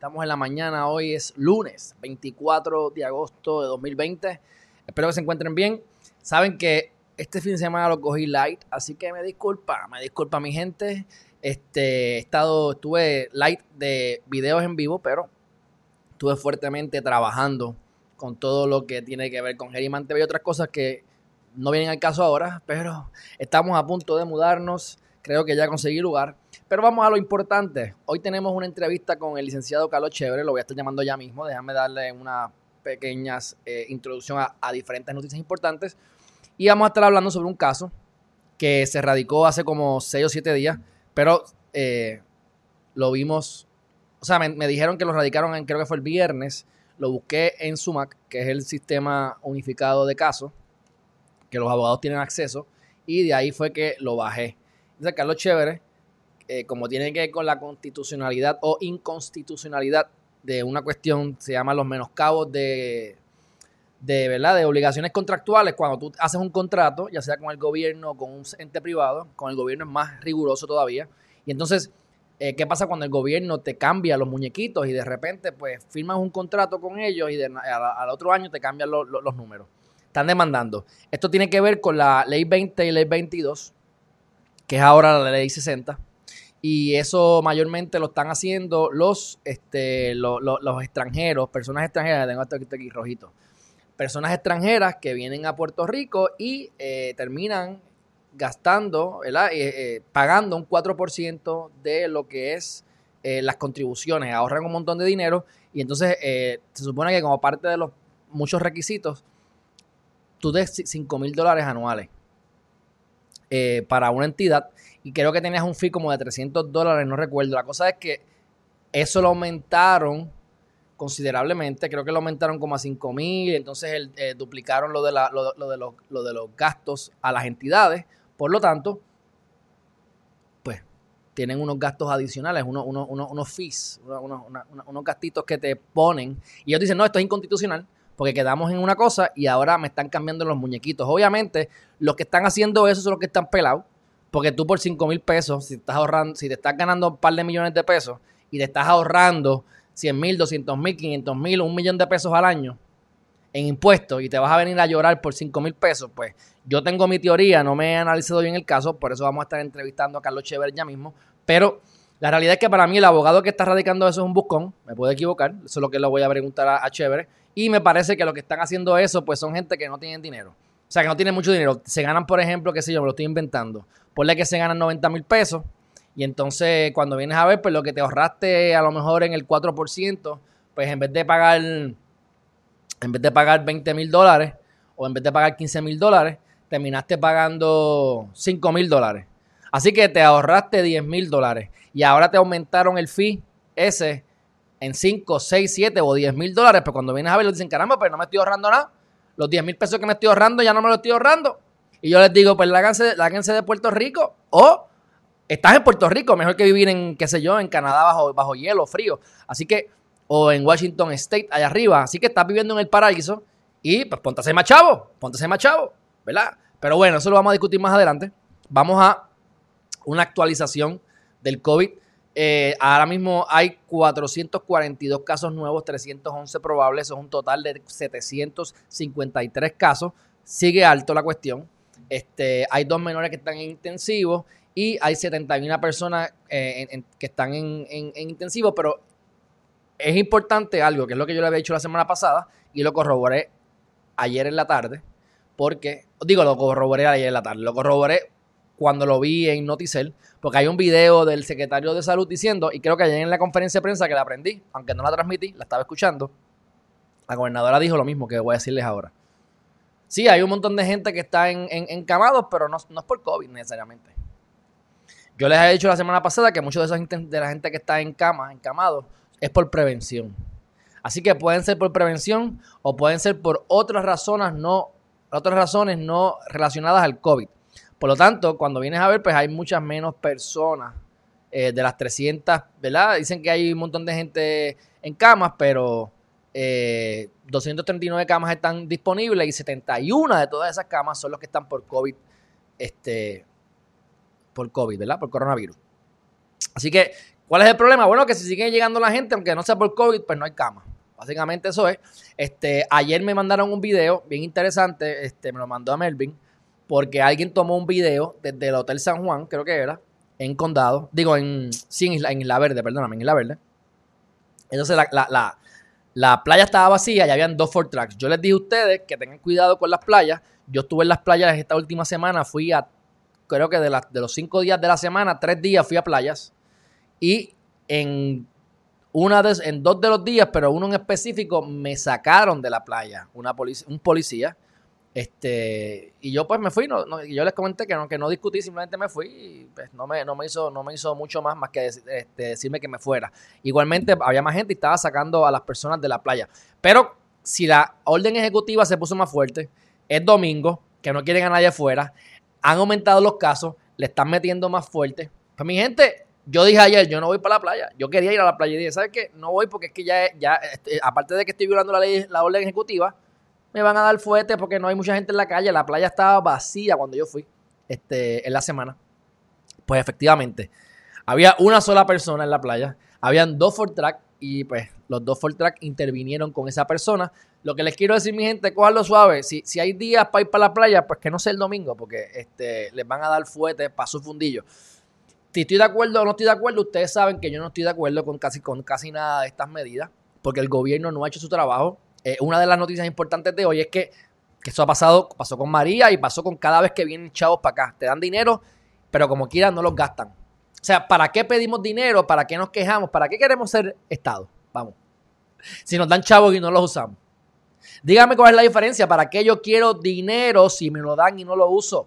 Estamos en la mañana, hoy es lunes 24 de agosto de 2020. Espero que se encuentren bien. Saben que este fin de semana lo cogí light, así que me disculpa, me disculpa mi gente. Este, estado, estuve light de videos en vivo, pero estuve fuertemente trabajando con todo lo que tiene que ver con Geriman TV y otras cosas que no vienen al caso ahora, pero estamos a punto de mudarnos. Creo que ya conseguí lugar. Pero vamos a lo importante. Hoy tenemos una entrevista con el licenciado Carlos Chévere, lo voy a estar llamando ya mismo. Déjame darle una pequeña eh, introducción a, diferentes noticias importantes. Y vamos a estar hablando sobre un caso que se radicó hace como 6 o 7 días, pero eh, lo vimos, o sea, me, dijeron que lo radicaron, en, creo que fue el viernes, lo busqué en SUMAC, que es el sistema unificado de casos, que los abogados tienen acceso, y de ahí fue que lo bajé. Entonces, Carlos Chévere eh, como tiene que ver con la constitucionalidad o inconstitucionalidad de una cuestión, se llama los menoscabos de, de, ¿verdad? de obligaciones contractuales. Cuando tú haces un contrato, ya sea con el gobierno o con un ente privado, con el gobierno es más riguroso todavía. Y entonces, eh, ¿qué pasa cuando el gobierno te cambia los muñequitos y de repente pues firmas un contrato con ellos y al otro año te cambian los números? Están demandando. Esto tiene que ver con la ley 20 y ley 22, que es ahora la ley 60 y eso mayormente lo están haciendo los, este, los, extranjeros, personas extranjeras, tengo esto aquí rojito, personas extranjeras que vienen a Puerto Rico y eh, terminan gastando, ¿verdad? Eh, eh, pagando un 4% de lo que es las contribuciones, ahorran un montón de dinero y entonces se supone que como parte de los muchos requisitos, tú des 5 mil dólares anuales para una entidad y creo que tenías un fee como de 300 dólares, no recuerdo. La cosa es que eso lo aumentaron considerablemente, creo que lo aumentaron como a 5 mil, entonces eh, duplicaron lo de, la, lo, de los, de los gastos a las entidades, por lo tanto, pues tienen unos gastos adicionales, unos, unos, unos, fees, unos, unos gastitos que te ponen, y ellos dicen, no, esto es inconstitucional, porque quedamos en una cosa y ahora me están cambiando los muñequitos. Obviamente, los que están haciendo eso son los que están pelados, porque tú por 5 mil pesos, si estás ahorrando, si te estás ganando un par de millones de pesos y te estás ahorrando 100 mil, 200 mil, 500 mil, un millón de pesos al año en impuestos y te vas a venir a llorar por 5 mil pesos, pues yo tengo mi teoría, no me he analizado bien el caso, por eso vamos a estar entrevistando a Carlos Chever ya mismo, pero la realidad es que para mí el abogado que está radicando eso es un buscón, me puedo equivocar, eso es lo que le voy a preguntar a, a y me parece que lo que están haciendo eso, pues son gente que no tienen dinero. O sea, que no tienen mucho dinero. Se ganan, por ejemplo, qué sé yo, me lo estoy inventando. Ponle que se ganan 90 mil pesos. Y entonces, cuando vienes a ver, pues lo que te ahorraste a lo mejor en el 4%, pues en vez de pagar, en vez de pagar 20 mil dólares o en vez de pagar 15 mil dólares, terminaste pagando 5 mil dólares. Así que te ahorraste 10 mil dólares. Y ahora te aumentaron el fee ese en 5, 6, 7 o 10 mil dólares. Pero cuando vienes a ver, dicen, caramba, pero no me estoy ahorrando nada los 10 mil pesos que me estoy ahorrando ya no me los estoy ahorrando. Y yo les digo, pues láganse, láganse de Puerto Rico o estás en Puerto Rico, mejor que vivir en, qué sé yo, en Canadá bajo, bajo hielo, frío. Así que, o en Washington State, allá arriba. Así que estás viviendo en el paraíso y pues ser más chavo, ser más chavo, ¿verdad? Pero bueno, eso lo vamos a discutir más adelante. Vamos a una actualización del COVID eh, ahora mismo hay 442 casos nuevos, 311 probables, eso es un total de 753 casos. Sigue alto la cuestión. Este, hay dos menores que están en intensivo y hay 71 personas eh, que están en, en, intensivo, pero es importante algo, que es lo que yo le había dicho la semana pasada y lo corroboré ayer en la tarde, porque, digo, lo corroboré ayer en la tarde, lo corroboré cuando lo vi en Noticel, porque hay un video del secretario de salud diciendo, y creo que ayer en la conferencia de prensa que la aprendí, aunque no la transmití, la estaba escuchando, la gobernadora dijo lo mismo que voy a decirles ahora. Sí, hay un montón de gente que está en, encamados, pero no, es por COVID necesariamente. Yo les he dicho la semana pasada que muchos de, esos, de la gente que está en cama, encamados, es por prevención. Así que pueden ser por prevención o pueden ser por otras razones no, otras razones no relacionadas al COVID. Por lo tanto, cuando vienes a ver, pues hay muchas menos personas eh, de las 300, ¿verdad? Dicen que hay un montón de gente en camas, pero 239 eh, camas están disponibles y 71 de todas esas camas son los que están por COVID, este, por COVID, ¿verdad? Por coronavirus. Así que, ¿cuál es el problema? Bueno, que si sigue llegando la gente, aunque no sea por COVID, pues no hay cama. Básicamente eso es. Este, ayer me mandaron un video bien interesante, este, me lo mandó a Melvin, porque alguien tomó un video desde el Hotel San Juan, creo que era, en Condado, digo, en, sí, en Isla, en Verde, perdóname, en Isla Verde. Entonces la, playa estaba vacía y habían dos Ford Tracks. Yo les dije a ustedes que tengan cuidado con las playas. Yo estuve en las playas esta última semana, fui a, creo que de, de los cinco días de la semana, tres días fui a playas. Y en una de, en dos de los días, pero uno en específico, me sacaron de la playa una un policía. Este, y yo pues me fui, no, yo les comenté que no, que no discutí, simplemente me fui y pues no me, no me, hizo, no me hizo mucho más más que este, decirme que me fuera. Igualmente había más gente y estaba sacando a las personas de la playa. Pero si la orden ejecutiva se puso más fuerte, es domingo, que no quieren a nadie afuera, han aumentado los casos, le están metiendo más fuerte. Pues mi gente, yo dije ayer, yo no voy para la playa. Yo quería ir a la playa y dije, ¿sabes qué? No voy porque es que ya, ya este, aparte de que estoy violando la ley, la orden ejecutiva, me van a dar fuerte porque no hay mucha gente en la calle. La playa estaba vacía cuando yo fui este, en la semana. Pues efectivamente, había una sola persona en la playa. Habían dos Ford Track y pues los dos Ford Track intervinieron con esa persona. Lo que les quiero decir, mi gente, lo suave. Si, si hay días para ir para la playa, pues que no sea el domingo porque este, les van a dar fuerte para su fundillo si estoy de acuerdo o no estoy de acuerdo, ustedes saben que yo no estoy de acuerdo con casi, con casi nada de estas medidas, porque el gobierno no ha hecho su trabajo. Eh, una de las noticias importantes de hoy es que, eso ha pasado, pasó con María y pasó con cada vez que vienen chavos para acá. Te dan dinero, pero como quieran no los gastan. O sea, ¿para qué pedimos dinero? ¿Para qué nos quejamos? ¿Para qué queremos ser Estado? Vamos. Si nos dan chavos y no los usamos. Dígame cuál es la diferencia. ¿Para qué yo quiero dinero si me lo dan y no lo uso?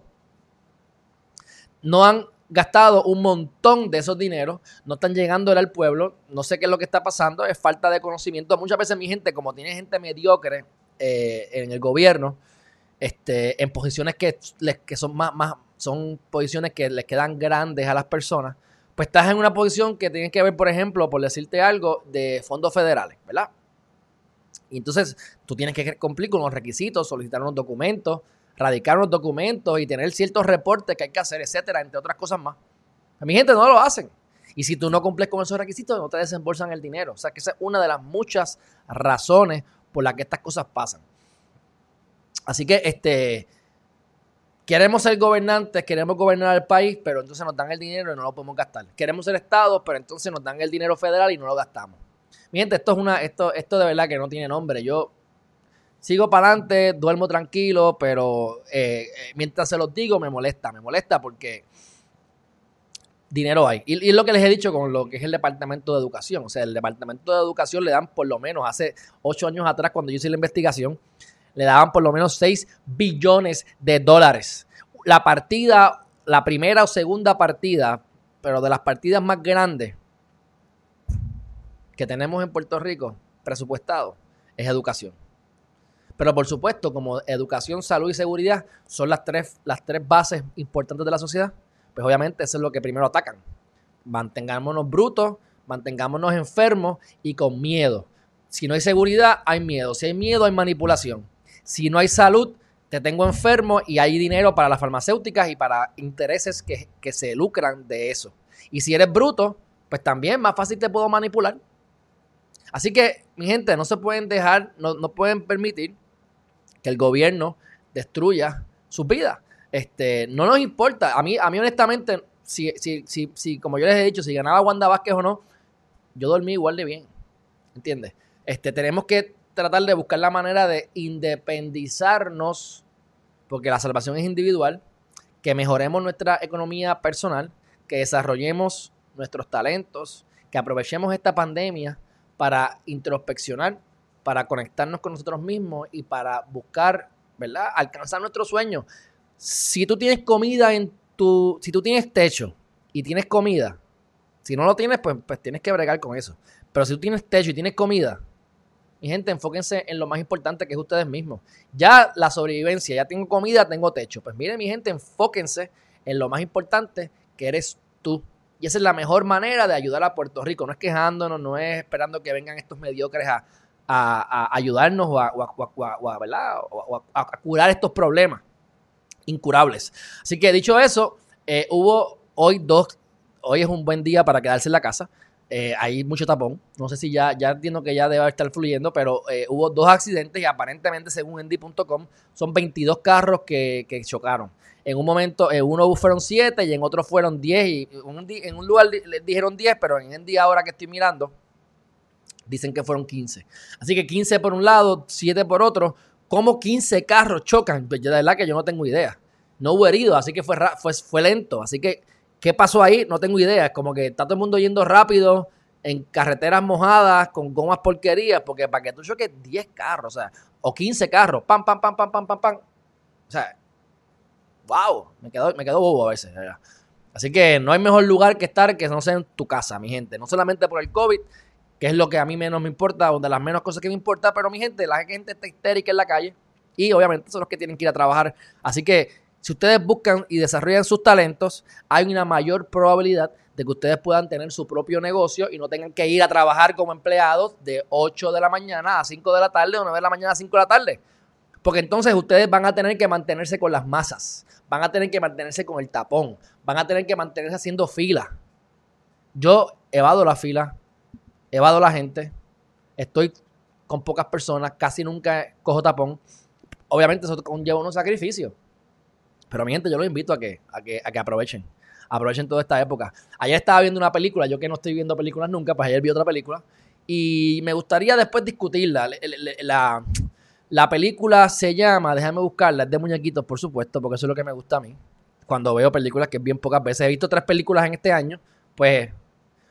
No han gastado un montón de esos dineros, no están llegando al pueblo, no sé qué es lo que está pasando, es falta de conocimiento. Muchas veces mi gente, como tiene gente mediocre eh, en el gobierno, este, en posiciones que, que son más, más, son posiciones que les quedan grandes a las personas, pues estás en una posición que tienes que ver, por ejemplo, por decirte algo, de fondos federales, ¿verdad? Y entonces tú tienes que cumplir con los requisitos, solicitar unos documentos, radicar unos documentos y tener ciertos reportes que hay que hacer, etcétera, entre otras cosas más. A mi gente no lo hacen. Y si tú no cumples con esos requisitos, no te desembolsan el dinero. O sea que esa es una de las muchas razones por las que estas cosas pasan. Así que este queremos ser gobernantes, queremos gobernar el país, pero entonces nos dan el dinero y no lo podemos gastar. Queremos ser estados, pero entonces nos dan el dinero federal y no lo gastamos. Mi gente, esto es una, esto, esto de verdad que no tiene nombre. Yo sigo para adelante, duermo tranquilo, pero eh, eh, mientras se los digo me molesta, me molesta porque dinero hay. Y, es lo que les he dicho con lo que es el Departamento de Educación. O sea, el Departamento de Educación le dan por lo menos, hace ocho años atrás, cuando yo hice la investigación, le daban por lo menos 6 billones de dólares. La partida, la primera o segunda partida, pero de las partidas más grandes que tenemos en Puerto Rico, presupuestado, es educación. Pero por supuesto, como educación, salud y seguridad son las tres, las tres bases importantes de la sociedad, pues obviamente eso es lo que primero atacan. Mantengámonos brutos, mantengámonos enfermos y con miedo. Si no hay seguridad, hay miedo. Si hay miedo, hay manipulación. Si no hay salud, te tengo enfermo y hay dinero para las farmacéuticas y para intereses que, que se lucran de eso. Y si eres bruto, pues también más fácil te puedo manipular. Así que, mi gente, no se pueden dejar, no, no pueden permitir que el gobierno destruya sus vidas. Este, no nos importa. A mí, a mí honestamente, si, si, si, si, como yo les he dicho, si ganaba Wanda Vázquez o no, yo dormí igual de bien. ¿Entiendes? Este, tenemos que tratar de buscar la manera de independizarnos, porque la salvación es individual, que mejoremos nuestra economía personal, que desarrollemos nuestros talentos, que aprovechemos esta pandemia para introspeccionar para conectarnos con nosotros mismos y para buscar, ¿verdad? Alcanzar nuestros sueños. Si tú tienes comida en tu, si tú tienes techo y tienes comida, si no lo tienes, pues, pues tienes que bregar con eso. Pero si tú tienes techo y tienes comida, Mi gente, enfóquense en lo más importante que es ustedes mismos. Ya la sobrevivencia, ya tengo comida, tengo techo. Pues miren, mi gente, enfóquense en lo más importante que eres tú. Y esa es la mejor manera de ayudar a Puerto Rico. No es quejándonos, no es esperando que vengan estos mediocres a, ayudarnos o, a, curar estos problemas incurables. Así que dicho eso, eh, hubo hoy dos, hoy es un buen día para quedarse en la casa. Eh, hay mucho tapón. No sé si ya, ya entiendo que ya debe estar fluyendo, pero eh, hubo dos accidentes y aparentemente, según Endy.com, son 22 carros que, chocaron. En un momento, en uno fueron 7 y en otro fueron 10. Y en un lugar les dijeron 10, pero en Endy ahora que estoy mirando, dicen que fueron 15. Así que 15 por un lado, 7 por otro. ¿Cómo 15 carros chocan? Pues de verdad que yo no tengo idea. No hubo heridos, así que fue, lento. Así que ¿Qué pasó ahí? No tengo idea. Es como que está todo el mundo yendo rápido en carreteras mojadas con gomas porquerías, porque para que tú choques 10 carros, o sea, o 15 carros, pam, pam, pam, pam, pam, pam, pam. O sea, wow, me quedo, me quedo bobo a veces. Así que no hay mejor lugar que estar que no sea en tu casa, mi gente. No solamente por el COVID, que es lo que a mí menos me importa, o de las menos cosas que me importa, pero mi gente, la gente está histérica en la calle y obviamente son los que tienen que ir a trabajar. Así que si ustedes buscan y desarrollan sus talentos, hay una mayor probabilidad de que ustedes puedan tener su propio negocio y no tengan que ir a trabajar como empleados de 8 de la mañana a 5 de la tarde o 9 de la mañana a 5 de la tarde. Porque entonces ustedes van a tener que mantenerse con las masas, van a tener que mantenerse con el tapón, van a tener que mantenerse haciendo fila. Yo evado la fila, evado la gente, estoy con pocas personas, casi nunca cojo tapón. Obviamente eso conlleva unos sacrificios. Pero mi gente, yo los invito a que, a que, a que aprovechen. Aprovechen toda esta época. Ayer estaba viendo una película, yo que no estoy viendo películas nunca, pues ayer vi otra película. Y me gustaría después discutirla. La, la película se llama, déjame buscarla, es de muñequitos, por supuesto, porque eso es lo que me gusta a mí. Cuando veo películas que es bien pocas veces. He visto tres películas en este año, pues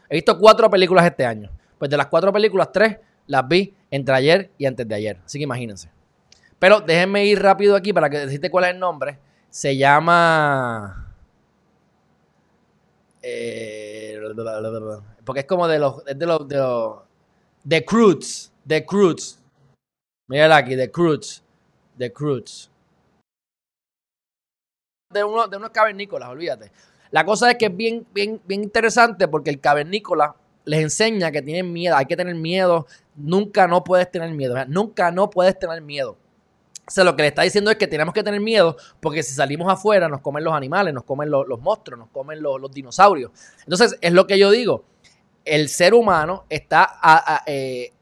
he visto cuatro películas este año. Pues de las cuatro películas, tres las vi entre ayer y antes de ayer. Así que imagínense. Pero déjenme ir rápido aquí para que decirte cuál es el nombre se llama. Eh, porque es como de los. de los. de los. The Croods. The. Mira aquí, The Croods. The Croods. De, uno, de unos cavernícolas, olvídate. La cosa es que es bien, bien, bien interesante porque el cavernícola les enseña que tienen miedo, hay que tener miedo, nunca no puedes tener miedo, nunca no puedes tener miedo. O sea, lo que le está diciendo es que tenemos que tener miedo porque si salimos afuera nos comen los animales, nos comen los, monstruos, nos comen los, dinosaurios. Entonces, es lo que yo digo. El ser humano está, eh,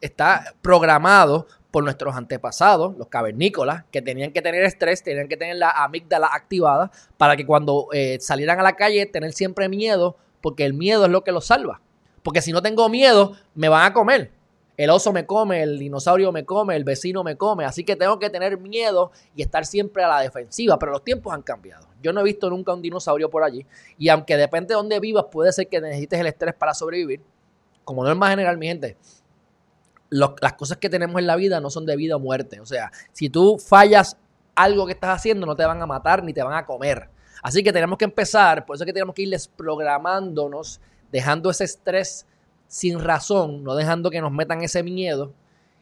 está programado por nuestros antepasados, los cavernícolas, que tenían que tener estrés, tenían que tener la amígdala activada para que cuando eh, salieran a la calle tener siempre miedo, porque el miedo es lo que los salva. Porque si no tengo miedo, me van a comer el oso me come, el dinosaurio me come, el vecino me come, así que tengo que tener miedo y estar siempre a la defensiva, pero los tiempos han cambiado. Yo no he visto nunca un dinosaurio por allí y aunque depende de dónde vivas, puede ser que necesites el estrés para sobrevivir. Como norma general, mi gente, las cosas que tenemos en la vida no son de vida o muerte. O sea, si tú fallas algo que estás haciendo, no te van a matar ni te van a comer. Así que tenemos que empezar, por eso es que tenemos que irles programándonos, dejando ese estrés sin razón, no dejando que nos metan ese miedo.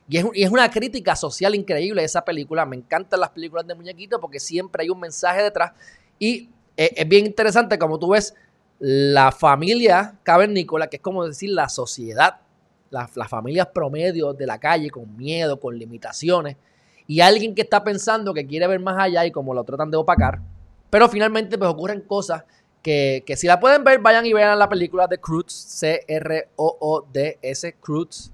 Y es, una crítica social increíble esa película. Me encantan las películas de muñequitos porque siempre hay un mensaje detrás. Y es, bien interesante como tú ves la familia cavernícola, que es como decir la sociedad, las, familias promedio de la calle con miedo, con limitaciones. Y alguien que está pensando que quiere ver más allá y como lo tratan de opacar. Pero finalmente pues ocurren cosas que, si la pueden ver, vayan y vean la película de Croods, C-R-O-O-D-S, Croods.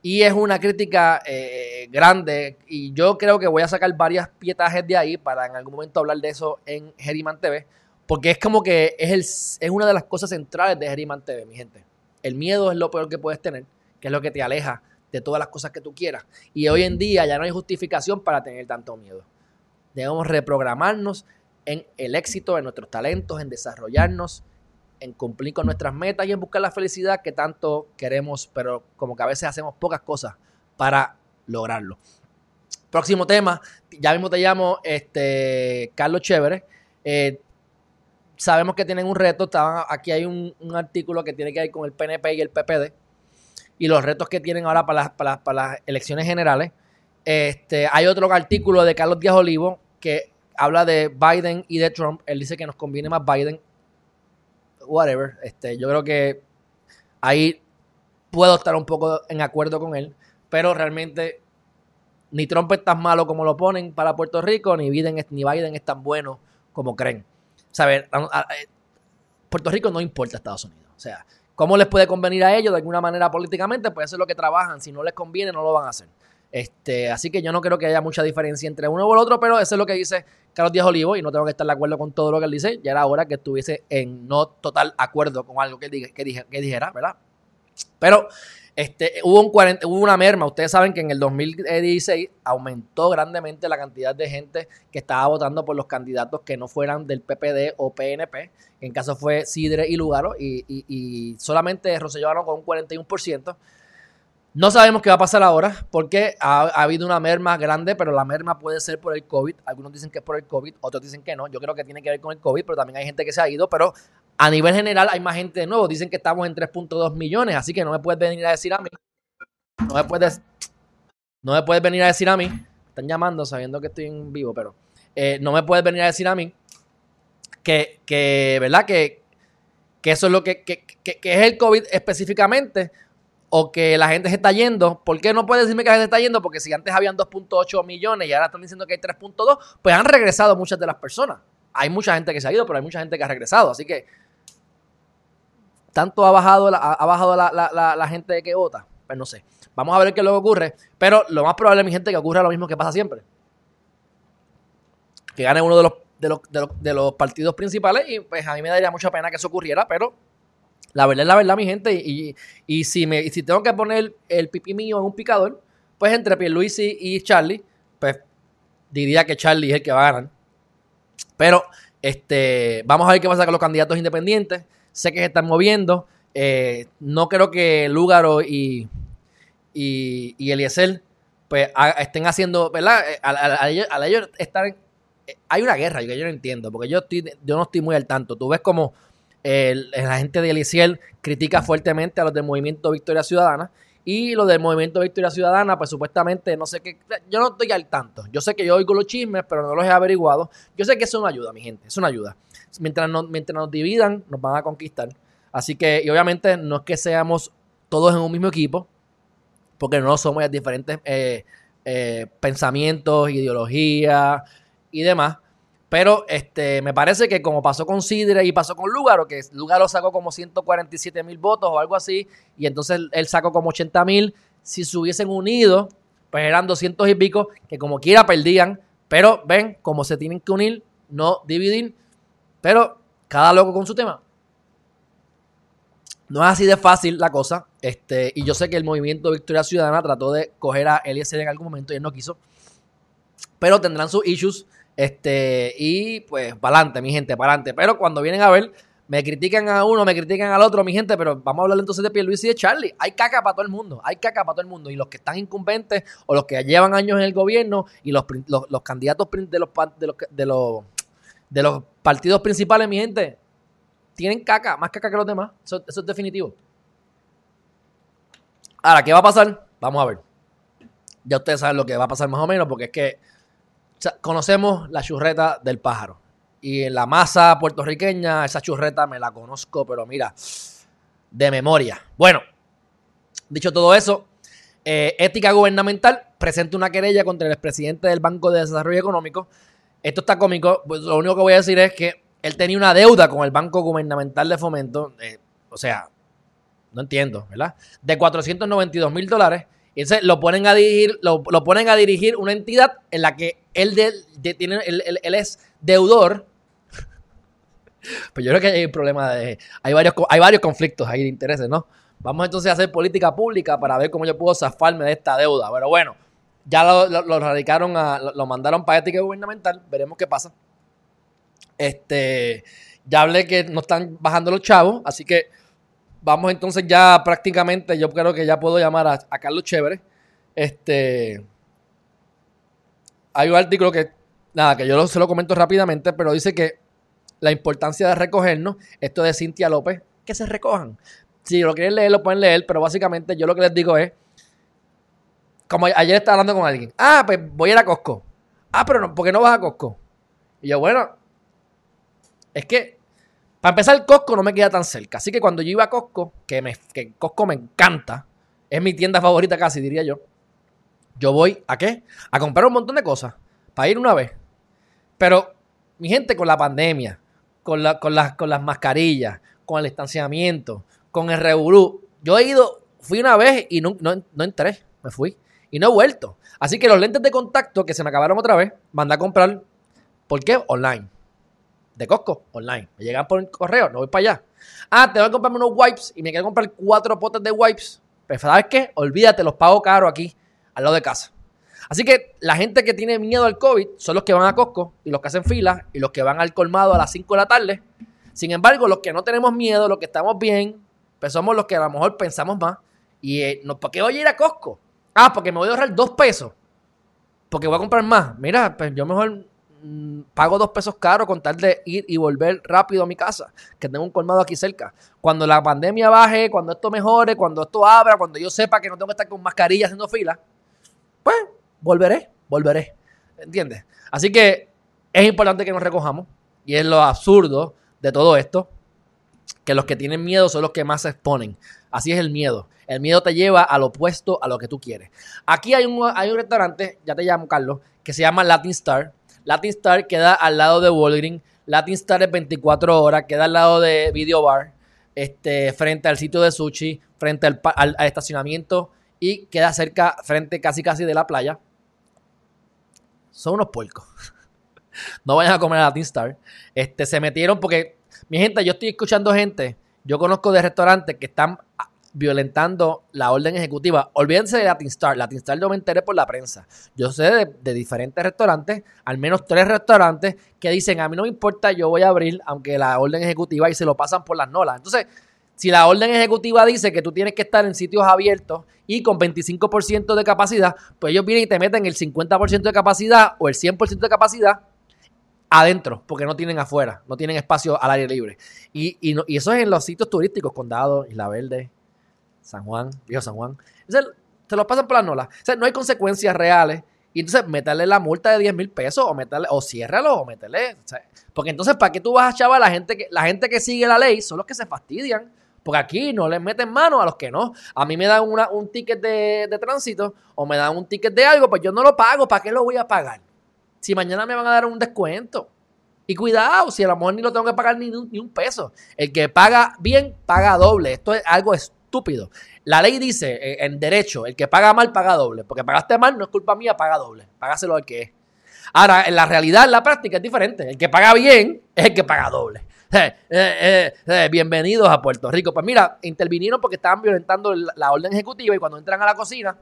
Y es una crítica eh, grande y yo creo que voy a sacar varias pietajes de ahí para en algún momento hablar de eso en Geriman TV, porque es como que es, el, es una de las cosas centrales de Geriman TV, mi gente. El miedo es lo peor que puedes tener, que es lo que te aleja de todas las cosas que tú quieras. Y hoy en día ya no hay justificación para tener tanto miedo. Debemos reprogramarnos en el éxito, en nuestros talentos, en desarrollarnos, en cumplir con nuestras metas y en buscar la felicidad que tanto queremos, pero como que a veces hacemos pocas cosas para lograrlo. Próximo tema, ya mismo te llamo este, Carlos Chévere. Eh, sabemos que tienen un reto, aquí hay un, artículo que tiene que ver con el PNP y el PPD. y los retos que tienen ahora para las, para para las elecciones generales. Este, hay otro artículo de Carlos Díaz Olivo que habla de Biden y de Trump. Él dice que nos conviene más Biden. Whatever. Este, yo creo que ahí puedo estar un poco en acuerdo con él, pero realmente ni Trump es tan malo como lo ponen para Puerto Rico, ni Biden es, ni Biden es tan bueno como creen. Saber, eh, Puerto Rico no importa a Estados Unidos. O sea, ¿cómo les puede convenir a ellos de alguna manera políticamente? Pues eso es lo que trabajan. Si no les conviene, no lo van a hacer. Este, así que yo no creo que haya mucha diferencia entre uno o el otro, pero eso es lo que dice Carlos Díaz Olivo y no tengo que estar de acuerdo con todo lo que él dice. Ya era hora que estuviese en no total acuerdo con algo que, dijera, ¿verdad? Pero este, hubo, un hubo una merma. Ustedes saben que en el 2016 aumentó grandemente la cantidad de gente que estaba votando por los candidatos que no fueran del PPD o PNP. En caso fue Sidre y Lugaro. Y, y, solamente Rosselló ganó con un 41%. No sabemos qué va a pasar ahora porque ha, ha, habido una merma grande, pero la merma puede ser por el COVID. Algunos dicen que es por el COVID, otros dicen que no. Yo creo que tiene que ver con el COVID, pero también hay gente que se ha ido. Pero a nivel general hay más gente de nuevo. Dicen que estamos en 3.2 millones, así que no me puedes venir a decir a mí. No me puedes, no me puedes venir a decir a mí. Están llamando sabiendo que estoy en vivo, pero eh, no me puedes venir a decir a mí que, que ¿verdad? Que, que eso es lo que, que, que, es el COVID específicamente o que la gente se está yendo. ¿Por qué no puedes decirme que la gente está yendo? Porque si antes habían 2.8 millones y ahora están diciendo que hay 3.2, pues han regresado muchas de las personas. Hay mucha gente que se ha ido, pero hay mucha gente que ha regresado. Así que tanto ha bajado, la, ha bajado la, gente que vota. Pues no sé. Vamos a ver qué luego ocurre. Pero lo más probable, mi gente, que ocurra lo mismo que pasa siempre. Que gane uno de los, de los, de los, partidos principales. Y pues a mí me daría mucha pena que eso ocurriera. Pero la verdad es la verdad, mi gente. Y, y, si, me, si tengo que poner el pipí mío en un picador, pues entre Pierluisi y Charlie, pues diría que Charlie es el que va a ganar. Pero este, vamos a ver qué pasa con los candidatos independientes sé que se están moviendo. Eh, no creo que Lúgaro y, y, y Eliezer pues estén haciendo, ¿verdad? Eh, al, ellos estar eh, hay una guerra, yo, yo no entiendo, porque yo, estoy, yo no estoy muy al tanto. Tú ves como la gente de Eliezer critica fuertemente a los del movimiento Victoria Ciudadana y los del movimiento Victoria Ciudadana, pues supuestamente, no sé qué, yo no estoy al tanto. Yo sé que yo oigo los chismes, pero no los he averiguado. Yo sé que eso es una ayuda, mi gente, es una ayuda mientras, mientras nos dividan, nos van a conquistar. Así que, y obviamente, no es que seamos todos en un mismo equipo, porque no somos diferentes eh, eh, pensamientos, ideologías y demás. Pero este, me parece que como pasó con Sidre y pasó con Lugaro, que Lugaro sacó como 147 mil votos o algo así, y entonces él sacó como 80 mil, si se hubiesen unido, pues eran 200 y pico, que como quiera perdían, pero ven, como se tienen que unir, no dividir, pero cada loco con su tema. No es así de fácil la cosa. Este, y yo sé que el movimiento Victoria Ciudadana trató de coger a Eliezer en algún momento y él no quiso. Pero tendrán sus issues. Este, y pues, para adelante, mi gente, para adelante. Pero cuando vienen a ver, me critican a uno, me critican al otro, mi gente, pero vamos a hablar entonces de Pierluisi y de Charlie. Hay caca para todo el mundo, hay caca para todo el mundo. Y los que están incumbentes o los que llevan años en el gobierno y los, los, candidatos los, de los, de los de los partidos principales, mi gente, tienen caca, más caca que los demás. Eso, es definitivo. Ahora, ¿qué va a pasar? Vamos a ver. Ya ustedes saben lo que va a pasar más o menos, porque es que conocemos la churreta del pájaro. Y en la masa puertorriqueña, esa churreta me la conozco, pero mira, de memoria. Bueno, dicho todo eso, eh, Ética Gubernamental presenta una querella contra el expresidente del Banco de Desarrollo Económico, esto está cómico. Pues lo único que voy a decir es que él tenía una deuda con el Banco Gubernamental de Fomento. Eh, o sea, no entiendo, ¿verdad? De 492 mil dólares. Entonces lo ponen a dirigir, lo, ponen a dirigir una entidad en la que él, tiene, él, es deudor. pues yo creo que hay un problema de. Hay varios, hay varios conflictos ahí de intereses, ¿no? Vamos entonces a hacer política pública para ver cómo yo puedo zafarme de esta deuda. Pero bueno, ya lo, radicaron, a, lo, mandaron para ética gubernamental. Veremos qué pasa. Este, ya hablé que no están bajando los chavos, así que vamos entonces ya prácticamente, yo creo que ya puedo llamar a, Carlos Chévere. Este, hay un artículo que, nada, que yo se lo comento rápidamente, pero dice que la importancia de recogernos, esto de Cintia López, que se recojan. Si lo quieren leer, lo pueden leer, pero básicamente yo lo que les digo es, como ayer estaba hablando con alguien, ah, pues voy a ir a Costco. Ah, pero no, ¿por qué no vas a Costco? Y yo, bueno, es que para empezar, Costco no me queda tan cerca. Así que cuando yo iba a Costco, que, me, que Costco me encanta, es mi tienda favorita casi, diría yo. Yo voy a qué? A comprar un montón de cosas para ir una vez. Pero, mi gente, con la pandemia, con, la, con, las, con las mascarillas, con el distanciamiento, con el revolú, yo he ido, fui una vez y no, no, entré, me fui. Y no he vuelto. Así que los lentes de contacto que se me acabaron otra vez, mandé a comprar. ¿Por qué? Online. De Costco, online. Me llegan por correo, no voy para allá. Ah, te voy a comprarme unos wipes y me quiero comprar cuatro potes de wipes. Pero ¿sabes qué? Olvídate, los pago caro aquí, al lado de casa. Así que la gente que tiene miedo al COVID son los que van a Costco y los que hacen fila y los que van al colmado a las 5 de la tarde. Sin embargo, los que no tenemos miedo, los que estamos bien, pues somos los que a lo mejor pensamos más. ¿Y eh, no, por qué voy a ir a Costco? Ah, porque me voy a ahorrar dos pesos. Porque voy a comprar más. Mira, pues yo mejor pago dos pesos caros con tal de ir y volver rápido a mi casa, que tengo un colmado aquí cerca. Cuando la pandemia baje, cuando esto mejore, cuando esto abra, cuando yo sepa que no tengo que estar con mascarilla haciendo fila, pues volveré, volveré. ¿Entiendes? Así que es importante que nos recojamos y es lo absurdo de todo esto, que los que tienen miedo son los que más se exponen. Así es el miedo. El miedo te lleva al opuesto a lo que tú quieres. Aquí hay un, hay un restaurante, ya te llamo Carlos, que se llama Latin Star Latin Star queda al lado de Walgreens. Latin Star es 24 horas, queda al lado de Video Bar, este, frente al sitio de sushi, frente al, estacionamiento y queda cerca, frente casi casi de la playa. Son unos puercos. no vayan a comer a Latin Star. Este, se metieron porque, mi gente, yo estoy escuchando gente, yo conozco de restaurantes que están violentando la orden ejecutiva. Olvídense de Latin Star. Latin Star yo me enteré por la prensa. Yo sé de, diferentes restaurantes, al menos tres restaurantes, que dicen, a mí no me importa, yo voy a abrir, aunque la orden ejecutiva, y se lo pasan por las nolas. Entonces, si la orden ejecutiva dice que tú tienes que estar en sitios abiertos y con 25% de capacidad, pues ellos vienen y te meten el 50% de capacidad o el 100% de capacidad adentro, porque no tienen afuera, no tienen espacio al aire libre. Y, y eso es en los sitios turísticos, Condado, Isla Verde, San Juan, viejo San Juan. Entonces, te lo pasan por las nolas. O sea, no hay consecuencias reales. Y entonces, meterle la multa de 10 mil pesos o meterle, o ciérralo o meterle. porque entonces, ¿para qué tú vas a chaval? La gente, que, la gente que sigue la ley son los que se fastidian. Porque aquí no les meten mano a los que no. A mí me dan un ticket de, de, tránsito o me dan un ticket de algo, pues yo no lo pago. ¿Para qué lo voy a pagar? Si mañana me van a dar un descuento. Y cuidado, si a lo mejor ni lo tengo que pagar ni, ni un peso. El que paga bien, paga doble. Esto es algo estúpido estúpido. La ley dice eh, en derecho, el que paga mal paga doble. Porque pagaste mal no es culpa mía, paga doble. Págaselo al que es. Ahora, en la realidad, en la práctica es diferente. El que paga bien es el que paga doble. Eh, eh, bienvenidos a Puerto Rico. Pues mira, intervinieron porque estaban violentando la orden ejecutiva y cuando entran a la cocina,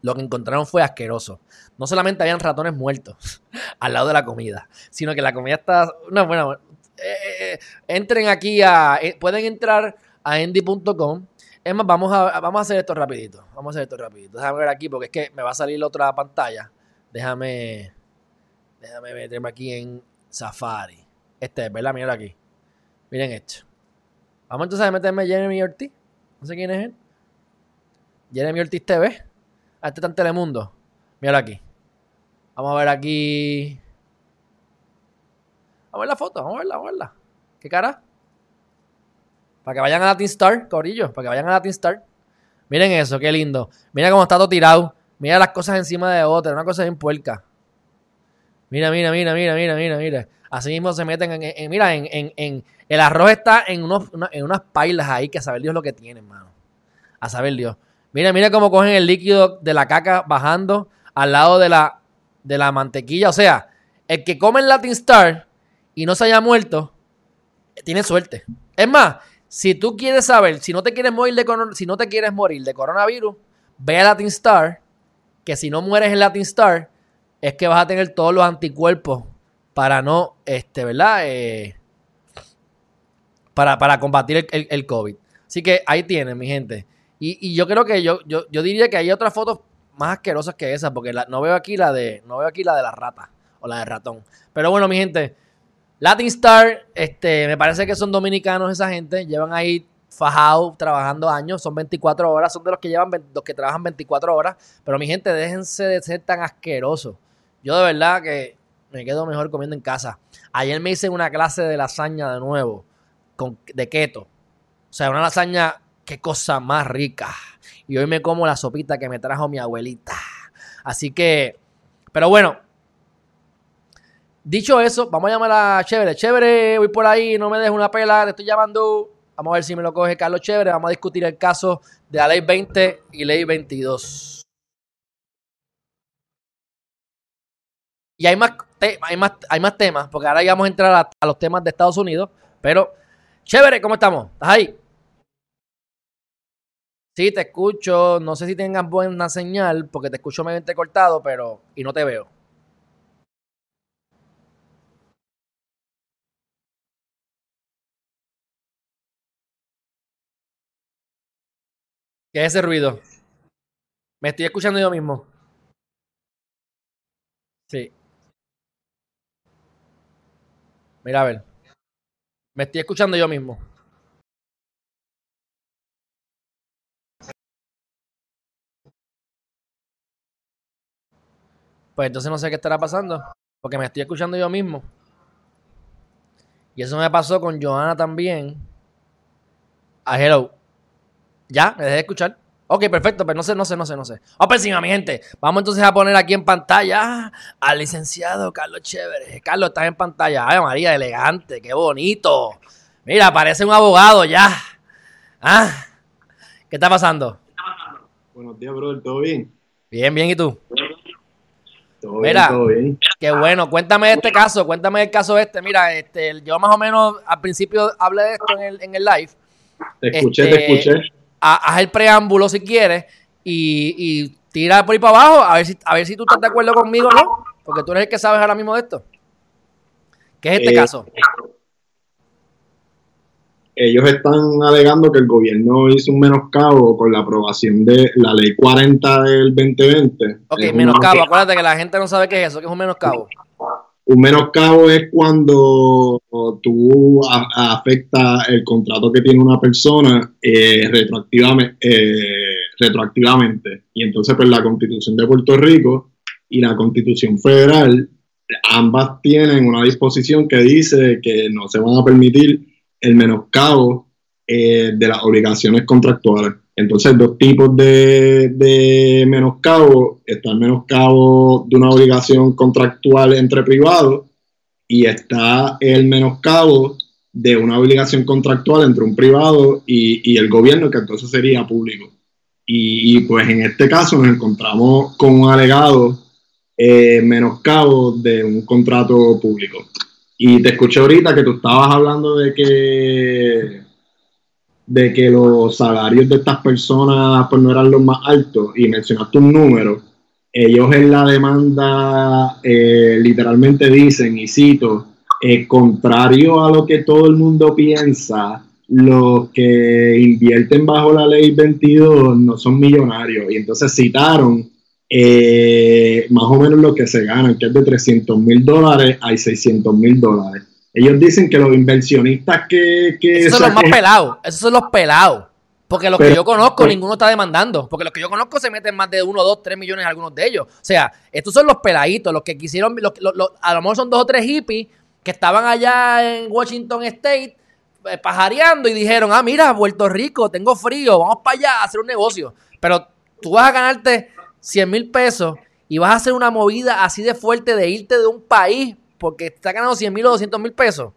lo que encontraron fue asqueroso. No solamente habían ratones muertos al lado de la comida, sino que la comida está... No, bueno, entren aquí a... pueden entrar a endy.com. Es más, vamos a, vamos a hacer esto rapidito. Vamos a hacer esto rapidito. Déjame ver aquí porque es que me va a salir la otra pantalla. Déjame, déjame meterme aquí en Safari. Este es, ¿verdad? Mira aquí. Miren esto. Vamos entonces a meterme Jeremy Ortiz. No sé quién es él. Jeremy Ortiz TV. Este está en Telemundo. Mira aquí. Vamos a ver aquí. Vamos a ver la foto. Vamos a verla, vamos a verla. ¿Qué cara? Para que vayan a Latin Star, corillo. Para que vayan a Latin Star. Miren eso, qué lindo. Mira cómo está todo tirado. Mira las cosas encima de otra. Una cosa bien puerca. Mira, mira, mira, mira, mira, mira, mira. Así mismo se meten en, mira, en, en, el arroz está en, unos, en unas pailas ahí que a saber Dios lo que tienen, mano. A saber Dios. Mira, mira cómo cogen el líquido de la caca bajando al lado de la, de la mantequilla. O sea, el que come el Latin Star y no se haya muerto, tiene suerte. Es más, si tú quieres saber, si no te quieres morir de, si no te quieres morir de coronavirus, ve a Latin Star, que si no mueres en Latin Star, es que vas a tener todos los anticuerpos para no, este, ¿verdad? Eh, para, para, combatir el, COVID. Así que ahí tienen, mi gente. Y, yo creo que yo, yo, yo, diría que hay otras fotos más asquerosas que esas, porque no veo aquí la de, no veo aquí la de la rata o la de ratón. Pero bueno, mi gente, Latin Star, este, me parece que son dominicanos esa gente, llevan ahí fajado trabajando años, son 24 horas, son de los que llevan los que trabajan 24 horas, pero mi gente, déjense de ser tan asquerosos. Yo de verdad que me quedo mejor comiendo en casa. Ayer me hice una clase de lasaña de nuevo, con, de keto. O sea, una lasaña, qué cosa más rica. Y hoy me como la sopita que me trajo mi abuelita. Así que, pero bueno, dicho eso, vamos a llamar a Chévere. Chévere, voy por ahí, no me dejes una pela, te estoy llamando. Vamos a ver si me lo coge Carlos Chévere. Vamos a discutir el caso de la ley 20 y ley 22. Y hay más, hay más, hay más temas, porque ahora ya vamos a entrar a, los temas de Estados Unidos. Pero, Chévere, ¿cómo estamos? ¿Estás ahí? Sí, te escucho. No sé si tengas buena señal porque te escucho medio cortado, pero. y no te veo. ¿Qué es ese ruido? Me estoy escuchando yo mismo. Sí. Mira, a ver. Me estoy escuchando yo mismo. Pues entonces no sé qué estará pasando. Porque me estoy escuchando yo mismo. Y eso me pasó con Johanna también. A ah, Hello. ¿Ya? ¿Me dejé de escuchar? Ok, perfecto, pero no sé, no sé, no sé, no sé. Vamos por encima, mi gente. Vamos entonces a poner aquí en pantalla al licenciado Carlos Chévere. Carlos, estás en pantalla. Ay, María, elegante, qué bonito. Mira, parece un abogado ya. ¿Ah? ¿Qué está pasando? Buenos días, brother, ¿todo bien? Bien, bien, ¿y tú? Mira, qué bueno. Cuéntame este caso, cuéntame el caso este. Mira, este, yo más o menos al principio hablé de esto en el, en el live. Te escuché, te este, escuché. Haz el preámbulo si quieres y, y, tira por ahí para abajo a ver si a ver si tú estás de acuerdo conmigo o no, porque tú eres el que sabes ahora mismo de esto. ¿Qué es este eh, caso? ellos están alegando que el gobierno hizo un menoscabo con la aprobación de la ley 40 del 2020. Ok, menoscabo, acuérdate que la gente no sabe qué es eso, que es un menoscabo. Un menoscabo es cuando tú afectas el contrato que tiene una persona eh, retroactivamente, eh, retroactivamente. Y entonces, pues la constitución de Puerto Rico y la constitución federal, ambas tienen una disposición que dice que no se van a permitir el menoscabo eh, de las obligaciones contractuales. Entonces, dos tipos de, menoscabo. Está el menoscabo de una obligación contractual entre privados y está el menoscabo de una obligación contractual entre un privado y, el gobierno, que entonces sería público. Y, pues en este caso nos encontramos con un alegado eh, menoscabo de un contrato público. Y te escuché ahorita que tú estabas hablando de que de que los salarios de estas personas pues no eran los más altos y mencionaste un número. Ellos en la demanda eh, literalmente dicen, y cito, eh, contrario a lo que todo el mundo piensa, los que invierten bajo la ley 22 no son millonarios. Y entonces citaron eh, más o menos lo que se ganan, que es de 300 mil dólares a 600 mil dólares. Ellos dicen que los inversionistas que... esos son los más pelados, esos son los pelados. Porque los que yo conozco, ninguno está demandando. Porque los que yo conozco se meten más de 1, 2, 3 millones algunos de ellos. O sea, estos son los peladitos, los que quisieron, a lo mejor son dos o tres hippies que estaban allá en Washington State eh, pajareando y dijeron, ah, mira, Puerto Rico, tengo frío, vamos para allá a hacer un negocio. Pero tú vas a ganarte 100 mil pesos y vas a hacer una movida así de fuerte de irte de un país porque está ganando 100 mil o 200 mil pesos,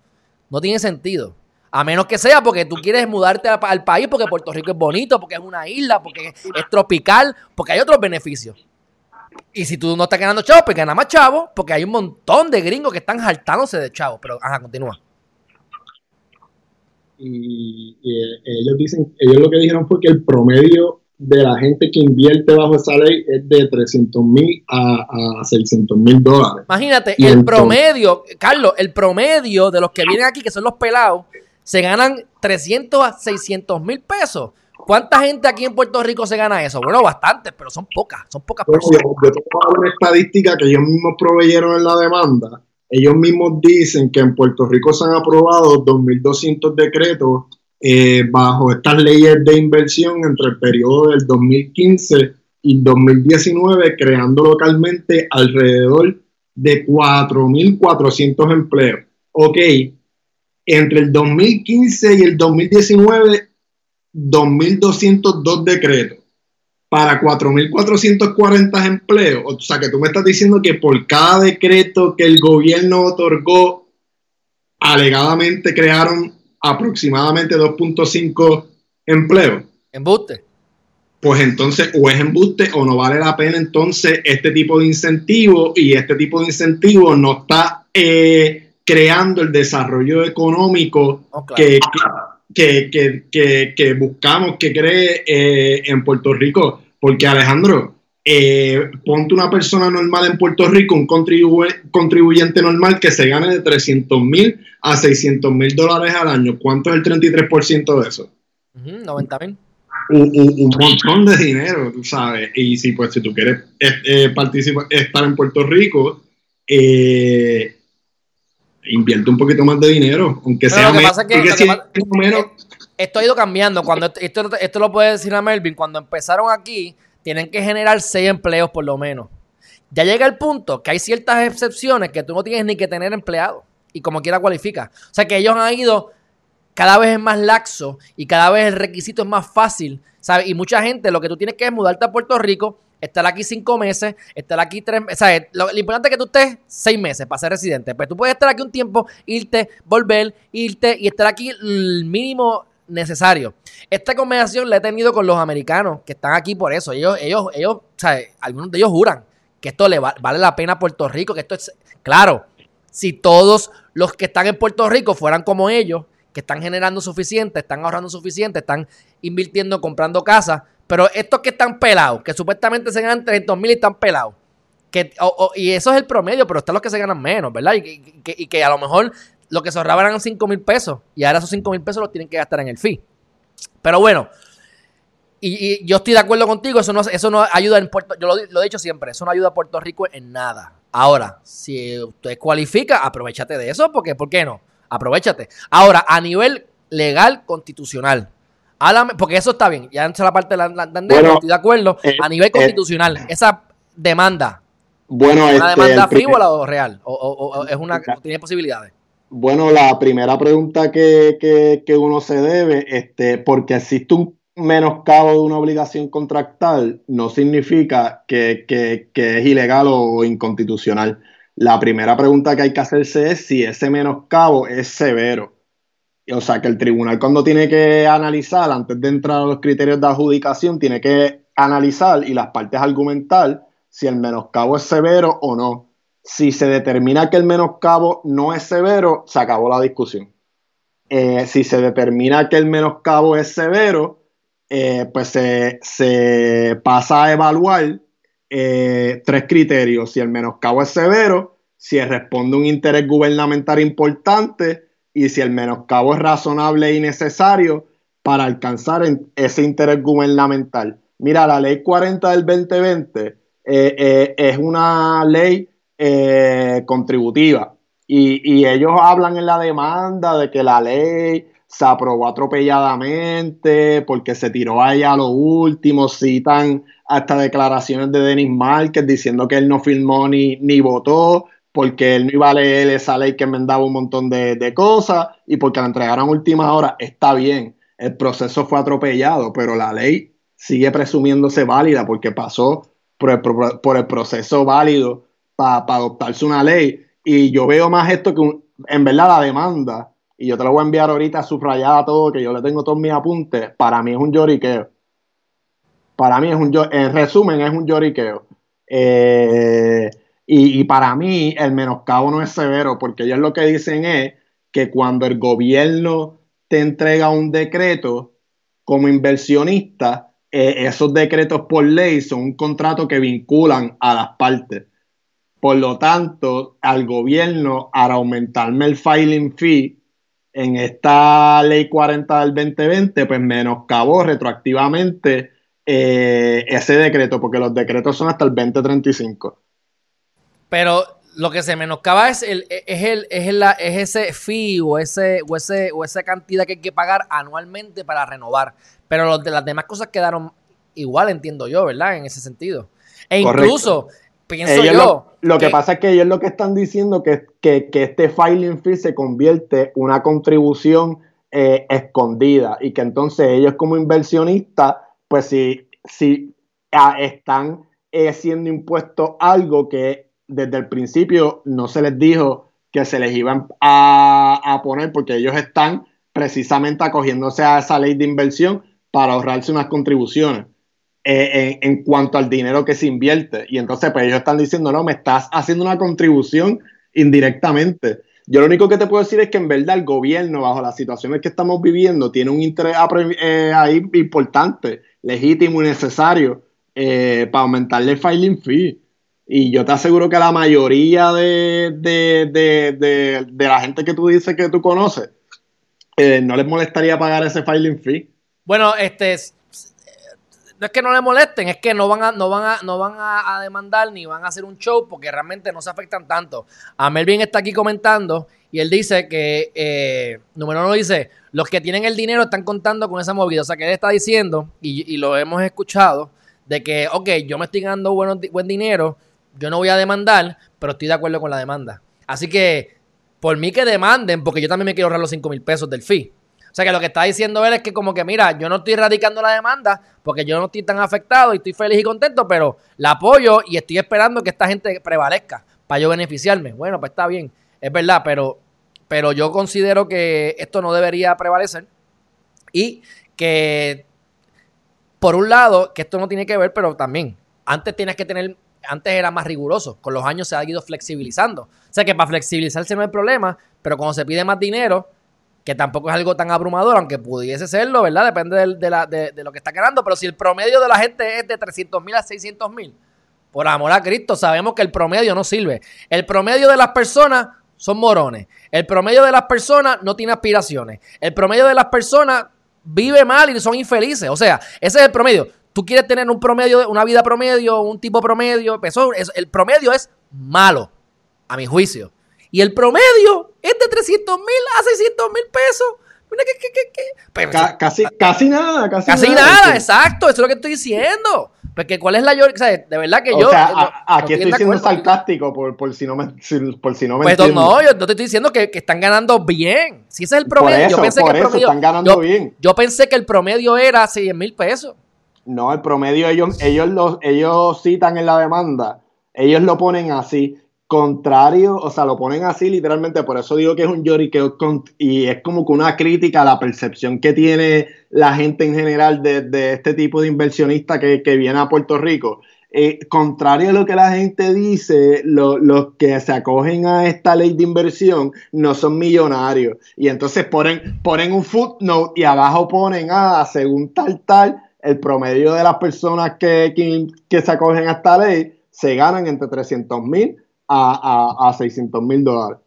no tiene sentido. A menos que sea porque tú quieres mudarte al país porque Puerto Rico es bonito, porque es una isla, porque es tropical, porque hay otros beneficios. Y si tú no estás ganando chavo, pues gana más chavo, porque hay un montón de gringos que están saltándose de chavo. Pero, ajá, continúa. y, ellos dicen, ellos lo que dijeron fue que el promedio de la gente que invierte bajo esa ley es de 300 mil a, 600 mil dólares. Imagínate, el promedio, Carlos, el promedio de los que vienen aquí, que son los pelados, se ganan 300 a 600 mil pesos. ¿Cuánta gente aquí en Puerto Rico se gana eso? Bueno, bastante, pero son pocas, son pocas personas. Yo, tengo una estadística que ellos mismos proveyeron en la demanda. Ellos mismos dicen que en Puerto Rico se han aprobado 2.200 decretos eh, bajo estas leyes de inversión entre el periodo del 2015 y 2019, creando localmente alrededor de 4.400 empleos. Ok, entre el 2015 y el 2019, 2.202 decretos para 4.440 empleos. O sea, que tú me estás diciendo que por cada decreto que el gobierno otorgó, alegadamente crearon aproximadamente 2.5 empleos. Embuste. Pues entonces, o es embuste o no vale la pena entonces este tipo de incentivo y este tipo de incentivo no está eh, creando el desarrollo económico que, que, buscamos que cree eh, en Puerto Rico. Porque Alejandro, eh, ponte una persona normal en Puerto Rico, un contribuyente normal que se gane de 300 mil a 600 mil dólares al año. ¿Cuánto es el 33% de eso? 90 mil. Un, montón de dinero, tú sabes. Y si, pues, si tú quieres eh, participar, estar en Puerto Rico, eh, invierte un poquito más de dinero, aunque sea menos. Esto ha ido cambiando. Cuando esto, esto lo puede decir a Melvin, cuando empezaron aquí, tienen que generar seis empleos por lo menos. Ya llega el punto que hay ciertas excepciones que tú no tienes ni que tener empleado y como quiera cualifica. O sea que ellos han ido cada vez es más laxo y cada vez el requisito es más fácil, ¿sabes? Y mucha gente lo que tú tienes que es mudarte a Puerto Rico, estar aquí cinco meses, estar aquí tres meses. Lo, lo, importante es que tú estés seis meses para ser residente. Pues tú puedes estar aquí un tiempo, irte, volver, irte y estar aquí el mínimo necesario. Esta conversación la he tenido con los americanos que están aquí por eso. Ellos, ellos, ellos, ¿sabes? Algunos de ellos juran que esto le vale la pena a Puerto Rico, que esto es, claro, si todos los que están en Puerto Rico fueran como ellos, que están generando suficiente, están ahorrando suficiente, están invirtiendo, comprando casas, pero estos que están pelados, que supuestamente se ganan 300 mil y están pelados, que, y eso es el promedio, pero están los que se ganan menos, ¿verdad? Y, y que a lo mejor lo que se ahorraban eran 5 mil pesos y ahora esos 5 mil pesos los tienen que gastar en el fee. Pero bueno, y, yo estoy de acuerdo contigo, eso no, eso no ayuda en Puerto yo lo, he dicho siempre, eso no ayuda a Puerto Rico en nada. Ahora, si usted cualifica, aprovechate de eso, porque ¿por qué no? Aprovechate. Ahora, a nivel legal, constitucional, porque eso está bien, ya en la parte de la, la, estoy de acuerdo. Eh, a nivel eh, constitucional, esa demanda, bueno, ¿es una este, demanda frívola o real? O, es una, tiene posibilidades? Bueno, la primera pregunta que, uno se debe, este, porque existe un menoscabo de una obligación contractual, no significa que, es ilegal o inconstitucional. La primera pregunta que hay que hacerse es si ese menoscabo es severo. O sea, que el tribunal cuando tiene que analizar, antes de entrar a los criterios de adjudicación, tiene que analizar y las partes argumentar si el menoscabo es severo o no si se determina que el menoscabo no es severo, se acabó la discusión. Eh, si se determina que el menoscabo es severo, eh, pues se, pasa a evaluar eh, tres criterios. Si el menoscabo es severo, si responde un interés gubernamental importante y si el menoscabo es razonable y necesario para alcanzar ese interés gubernamental. Mira, la ley 40 del 2020 es una ley eh, contributiva. Y, ellos hablan en la demanda de que la ley se aprobó atropelladamente porque se tiró allá a lo último, citan hasta declaraciones de Denis Márquez diciendo que él no firmó ni, ni votó porque él no iba a leer esa ley que enmendaba un montón de, de cosas y porque la entregaron a última hora, está bien, el proceso fue atropellado, pero la ley sigue presumiéndose válida porque pasó por el, por el proceso válido para adoptarse una ley. Y yo veo más esto que en verdad la demanda, y yo te lo voy a enviar ahorita subrayada todo, que yo le tengo todos mis apuntes, para mí es un lloriqueo. Para mí es un en resumen, es un lloriqueo. Eh, y, y, para mí el menoscabo no es severo, porque ellos lo que dicen es que cuando el gobierno te entrega un decreto como inversionista, eh, esos decretos por ley son un contrato que vinculan a las partes. Por lo tanto, al gobierno, al aumentarme el filing fee en esta ley 40 del 2020, pues menoscabó retroactivamente eh, ese decreto, porque los decretos son hasta el 2035. Pero lo que se menoscaba es el, es el, es la, es ese fee o ese, o ese, o esa cantidad que hay que pagar anualmente para renovar. Pero los de las demás cosas quedaron igual, entiendo yo, ¿verdad? En ese sentido. E incluso, pienso yo. Lo, que, pasa es que ellos lo que están diciendo que, que, que este filing fee se convierte en una contribución eh, escondida y que entonces ellos como inversionistas, pues si, si ah, están eh, siendo impuesto algo que desde el principio no se les dijo que se les iban a, poner porque ellos están precisamente acogiéndose a esa ley de inversión para ahorrarse unas contribuciones. Eh, en, cuanto al dinero que se invierte. Y entonces, pues ellos están diciendo, no, me estás haciendo una contribución indirectamente. Yo lo único que te puedo decir es que en verdad el gobierno, bajo las situaciones que estamos viviendo, tiene un interés eh, ahí importante, legítimo y necesario eh, para aumentarle el filing fee. Y yo te aseguro que la mayoría de, de, la gente que tú dices que tú conoces, no les molestaría pagar ese filing fee. Bueno, este, no es que no le molesten, es que no van a, no van a, no van a, demandar ni van a hacer un show porque realmente no se afectan tanto. A Melvin está aquí comentando y él dice que, eh, número uno dice, los que tienen el dinero están contando con esa movida. O sea, que él está diciendo, y, lo hemos escuchado, de que, ok, yo me estoy ganando buen dinero, yo no voy a demandar, pero estoy de acuerdo con la demanda. Así que, por mí que demanden, porque yo también me quiero ahorrar los 5 mil pesos del fee. O sea que lo que está diciendo él es que como que, mira, yo no estoy radicando la demanda porque yo no estoy tan afectado y estoy feliz y contento, pero la apoyo y estoy esperando que esta gente prevalezca para yo beneficiarme. Bueno, pues está bien, es verdad, pero, pero yo considero que esto no debería prevalecer y que, por un lado, que esto no tiene que ver, pero también, antes tienes que tener antes era más riguroso, con los años se ha ido flexibilizando. O sea que para flexibilizarse no hay problema, pero cuando se pide más dinero, que tampoco es algo tan abrumador, aunque pudiese serlo, ¿verdad? Depende de, lo que está ganando, pero si el promedio de la gente es de 300 mil a 600 mil, por amor a Cristo, sabemos que el promedio no sirve. El promedio de las personas son morones. El promedio de las personas no tiene aspiraciones. El promedio de las personas vive mal y son infelices. O sea, ese es el promedio. Tú quieres tener un promedio, una vida promedio, un tipo promedio. Eso, el promedio es malo, a mi juicio. Y el promedio es de 300 mil a 600 mil pesos. Pues, casi, casi nada, casi, casi nada. exacto, eso es lo que estoy diciendo. Porque cuál es la o sea, de verdad que yo. aquí estoy siendo sarcástico por, si no me, por si no me Pues no, yo no te estoy diciendo que, están ganando bien. Si ese es el promedio, yo pensé que el promedio. Están ganando bien. Yo pensé que el promedio era 100 mil pesos. No, el promedio ellos, ellos, los, ellos citan en la demanda. Ellos lo ponen así contrario, o sea, lo ponen así literalmente, por eso digo que es un lloriqueo y es como que una crítica a la percepción que tiene la gente en general de, este tipo de inversionista que, viene a Puerto Rico. Eh, contrario a lo que la gente dice, los que se acogen a esta ley de inversión no son millonarios. Y entonces ponen, ponen un footnote y abajo ponen, ah, según tal, tal, el promedio de las personas que, que, que se acogen a esta ley se ganan entre 300 mil a, a, a 600 mil dólares.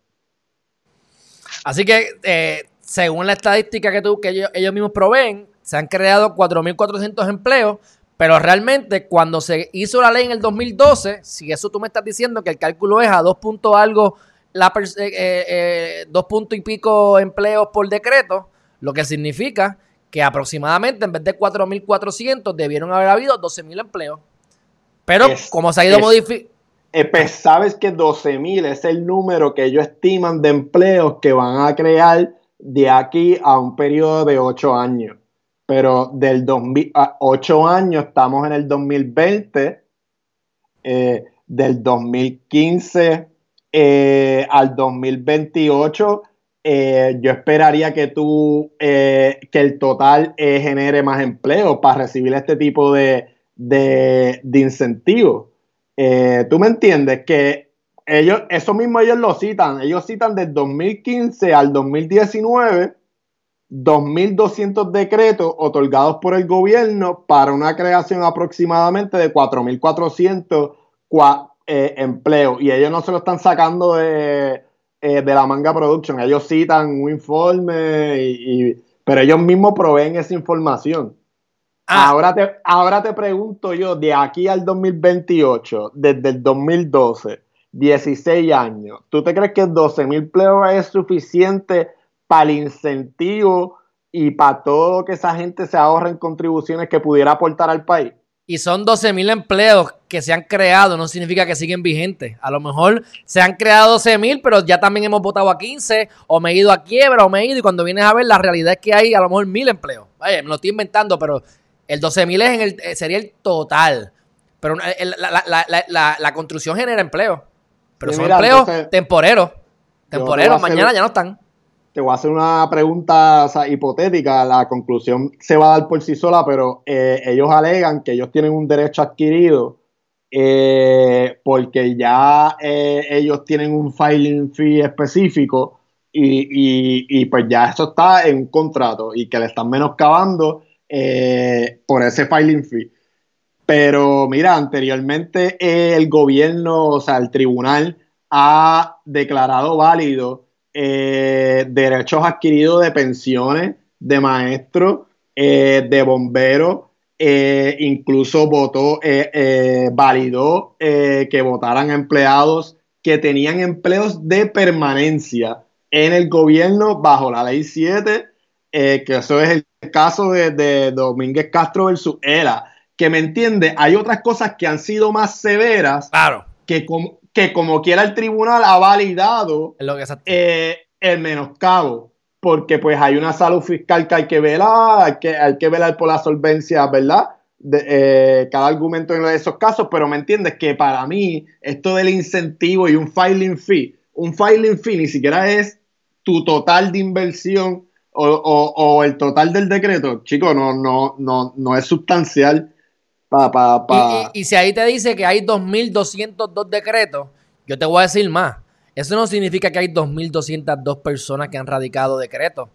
Así que, eh, según la estadística que, tú, que ellos, mismos proveen, se han creado 4.400 empleos, pero realmente cuando se hizo la ley en el 2012, si eso tú me estás diciendo que el cálculo es a 2 puntos algo, la, eh, eh, dos puntos y pico empleos por decreto, lo que significa que aproximadamente en vez de 4.400 debieron haber habido 12.000 empleos. Pero como se ha ido modificando eh, pues, sabes que 12.000 es el número que ellos estiman de empleos que van a crear de aquí a un periodo de 8 años. Pero del 2000, 8 años estamos en el 2020, eh, del 2015 eh, al 2028. yo esperaría que tú, que el total genere más empleo para recibir este tipo de, de, de incentivos. Eh, tú me entiendes que ellos, eso mismo ellos lo citan, ellos citan del 2015 al 2019 2.200 decretos otorgados por el gobierno para una creación aproximadamente de 4.400 eh, empleos. Y ellos no se lo están sacando de, eh, de la manga production. Ellos citan un informe, pero ellos mismos proveen esa información. Ah. Ahora, te, ahora te pregunto yo, de aquí al 2028, desde el 2012, 16 años. ¿Tú te crees que 12 mil empleos es suficiente para el incentivo y para todo lo que esa gente se ahorra en contribuciones que pudiera aportar al país? y son 12 mil empleos que se han creado, no significa que siguen vigentes. A lo mejor se han creado 12 mil, pero ya también hemos votado a 15, o me he ido a quiebra, o me he ido, y cuando vienes a ver, la realidad es que hay a lo mejor mil empleos. Vaya, me lo estoy inventando, pero el 12 mil es en el, eh, sería el total. Pero la, construcción genera empleo. Pero son empleos temporeros. Temporeros, mañana ya no están te voy a hacer una pregunta hipotética. La conclusión se va a dar por sí sola, pero eh, ellos alegan que ellos tienen un derecho adquirido eh, porque ya eh, ellos tienen un filing fee específico y, pues ya eso está en un contrato y que le están menoscabando por ese filing fee. Pero mira, anteriormente el gobierno, o sea, el tribunal ha declarado válido eh, derechos adquiridos de pensiones, de maestros, eh, de bomberos, eh, incluso votó, validó que votaran empleados que tenían empleos de permanencia en el gobierno bajo la ley 7, que eso es el caso de, Domínguez Castro versus ELA, que me entiende, hay otras cosas que han sido más severas claro. que, como, que como quiera el tribunal ha validado eh, el menoscabo, porque pues hay una salud fiscal que hay que velar, hay que, hay que velar por la solvencia, ¿verdad? De, eh, cada argumento en esos casos, pero me entiendes que para mí esto del incentivo y un filing fee, un filing fee ni siquiera es tu total de inversión o, el total del decreto, chico, no, no, no, no es sustancial y, si ahí te dice que hay 2.202 decretos, yo te voy a decir más. Eso no significa que hay 2.202 personas que han radicado decretos.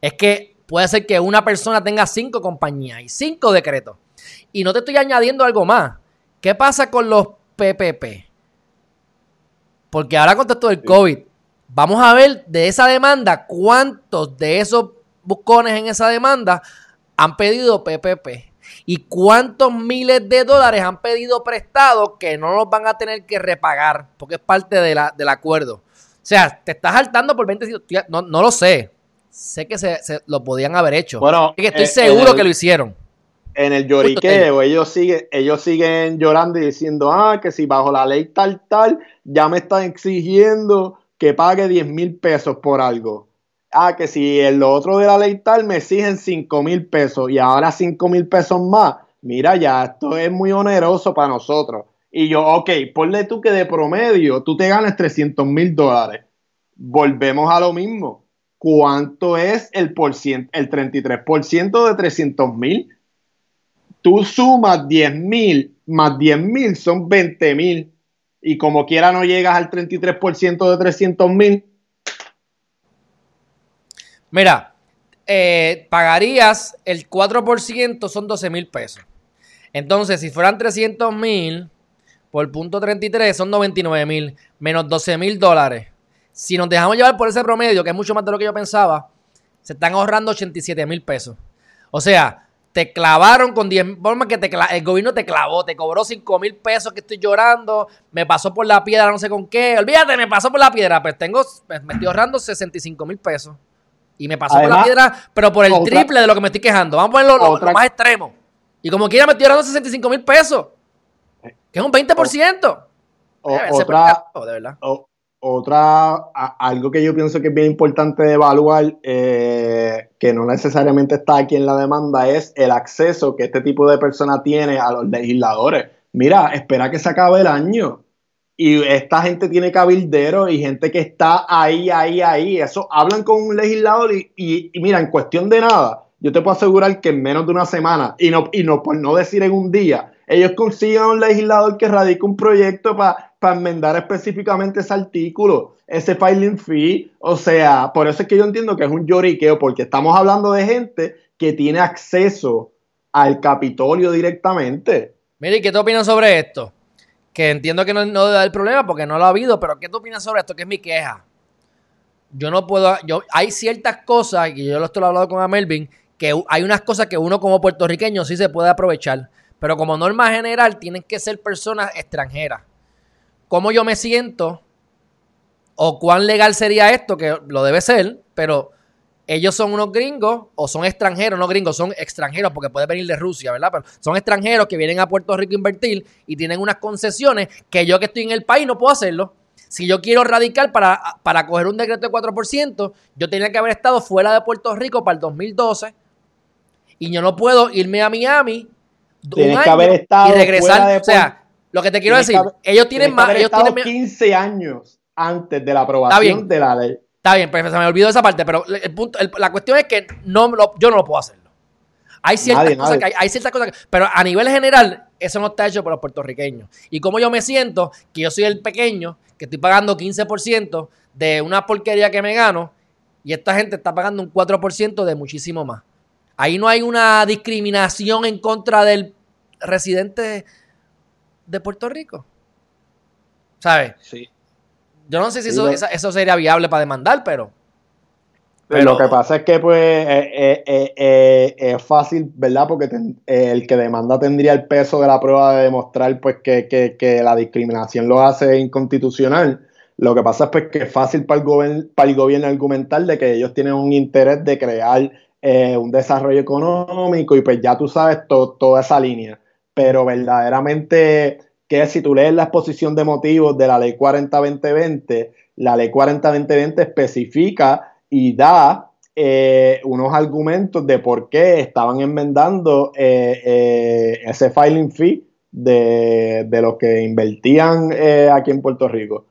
Es que puede ser que una persona tenga cinco compañías y cinco decretos. Y no te estoy añadiendo algo más. ¿Qué pasa con los PPP? Porque ahora con todo el COVID, vamos a ver de esa demanda cuántos de esos buscones en esa demanda han pedido PPP y cuántos miles de dólares han pedido prestados que no los van a tener que repagar porque es parte de la, del acuerdo. O sea, te estás saltando por 20 no, no lo sé. Sé que se, lo podían haber hecho. Bueno, que estoy eh, seguro que lo hicieron. En el lloriqueo, ellos siguen, ellos siguen llorando y diciendo, ah, que si bajo la ley tal, tal, ya me están exigiendo que pague 10 mil pesos por algo ah, que si el otro de la ley tal me exigen 5 mil pesos y ahora 5 mil pesos más, mira, ya esto es muy oneroso para nosotros. Y yo, ok, ponle tú que de promedio tú te ganes 300 mil dólares. Volvemos a lo mismo. ¿Cuánto es el, por el 33% de 300 mil? Tú sumas 10 mil más 10 mil son 20 mil. Y como quiera no llegas al 33% de 300 mil, Mira, eh, pagarías el 4%, son 12 mil pesos. Entonces, si fueran 300 mil por punto 33, son 99 mil, menos 12 mil dólares. Si nos dejamos llevar por ese promedio, que es mucho más de lo que yo pensaba, se están ahorrando 87 mil pesos. O sea, te clavaron con 10 formas que te el gobierno te clavó, te cobró 5 mil pesos que estoy llorando, me pasó por la piedra, no sé con qué. Olvídate, me pasó por la piedra, pues tengo, me estoy ahorrando 65 mil pesos. Y me pasó por la piedra, pero por el triple de lo que me estoy quejando. Vamos a ponerlo lo, más extremo. Y como quiera me estoy ahorrando 65 mil pesos. Que es un 20%. otra, de verdad. Otra, algo que yo pienso que es bien importante evaluar, eh, que no necesariamente está aquí en la demanda, es el acceso que este tipo de persona tiene a los legisladores. Mira, espera que se acabe el año y esta gente tiene cabilderos y gente que está ahí, ahí, ahí. Eso hablan con un legislador y, mira, en cuestión de nada, yo te puedo asegurar que en menos de una semana, y no, y no por no decir en un día, ellos consiguen un legislador que radique un proyecto para enmendar específicamente ese artículo, ese filing fee. O sea, por eso es que yo entiendo que es un lloriqueo, porque estamos hablando de gente que tiene acceso al Capitolio directamente. Mire, ¿qué te opinas sobre esto? que entiendo que no, no debe haber problema porque no lo ha habido, pero ¿qué tú opinas sobre esto? Que es mi queja. Yo no puedo, yo, hay ciertas cosas, y yo lo estoy hablando con Melvin, que hay unas cosas que uno como puertorriqueño sí se puede aprovechar, pero como norma general tienen que ser personas extranjeras. Cómo yo me siento o cuán legal sería esto, que lo debe ser, pero ellos son unos gringos o son extranjeros, no gringos, son extranjeros porque puede venir de Rusia, ¿verdad? Pero son extranjeros que vienen a Puerto Rico a invertir y tienen unas concesiones que yo que estoy en el país no puedo hacerlo. Si yo quiero radical para, para coger un decreto de 4%, yo tenía que haber estado fuera de Puerto Rico para el 2012 y yo no puedo irme a Miami un año y regresar. o sea, lo que te quiero decir, ellos tienen más. Ellos tienen 15 años antes de la aprobación de la ley. Está bien, pero se me olvidó esa parte, pero el punto, la cuestión es que no yo no lo puedo hacerlo. Hay ciertas, cosas Que hay, ciertas cosas que, pero a nivel general, eso no está hecho por los puertorriqueños. Y como yo me siento, que yo soy el pequeño, que estoy pagando 15% de una porquería que me gano, y esta gente está pagando un 4% de muchísimo más. Ahí no hay una discriminación en contra del residente de Puerto Rico. ¿Sabes? Sí. Yo no sé si eso, sería viable para demandar, pero, Lo que pasa es que, pues, eh, eh, eh, es fácil, ¿verdad? Porque el que demanda tendría el peso de la prueba de demostrar, pues, que, la discriminación lo hace inconstitucional. Lo que pasa es pues, que es fácil para el, para el gobierno argumentar de que ellos tienen un interés de crear un desarrollo económico y pues ya tú sabes toda esa línea. Pero verdaderamente que si tú lees la exposición de motivos de la ley 40-2020, la ley 40-2020 especifica y da eh, unos argumentos de por qué estaban enmendando eh, eh, ese filing fee de, los que invertían aquí en Puerto Rico.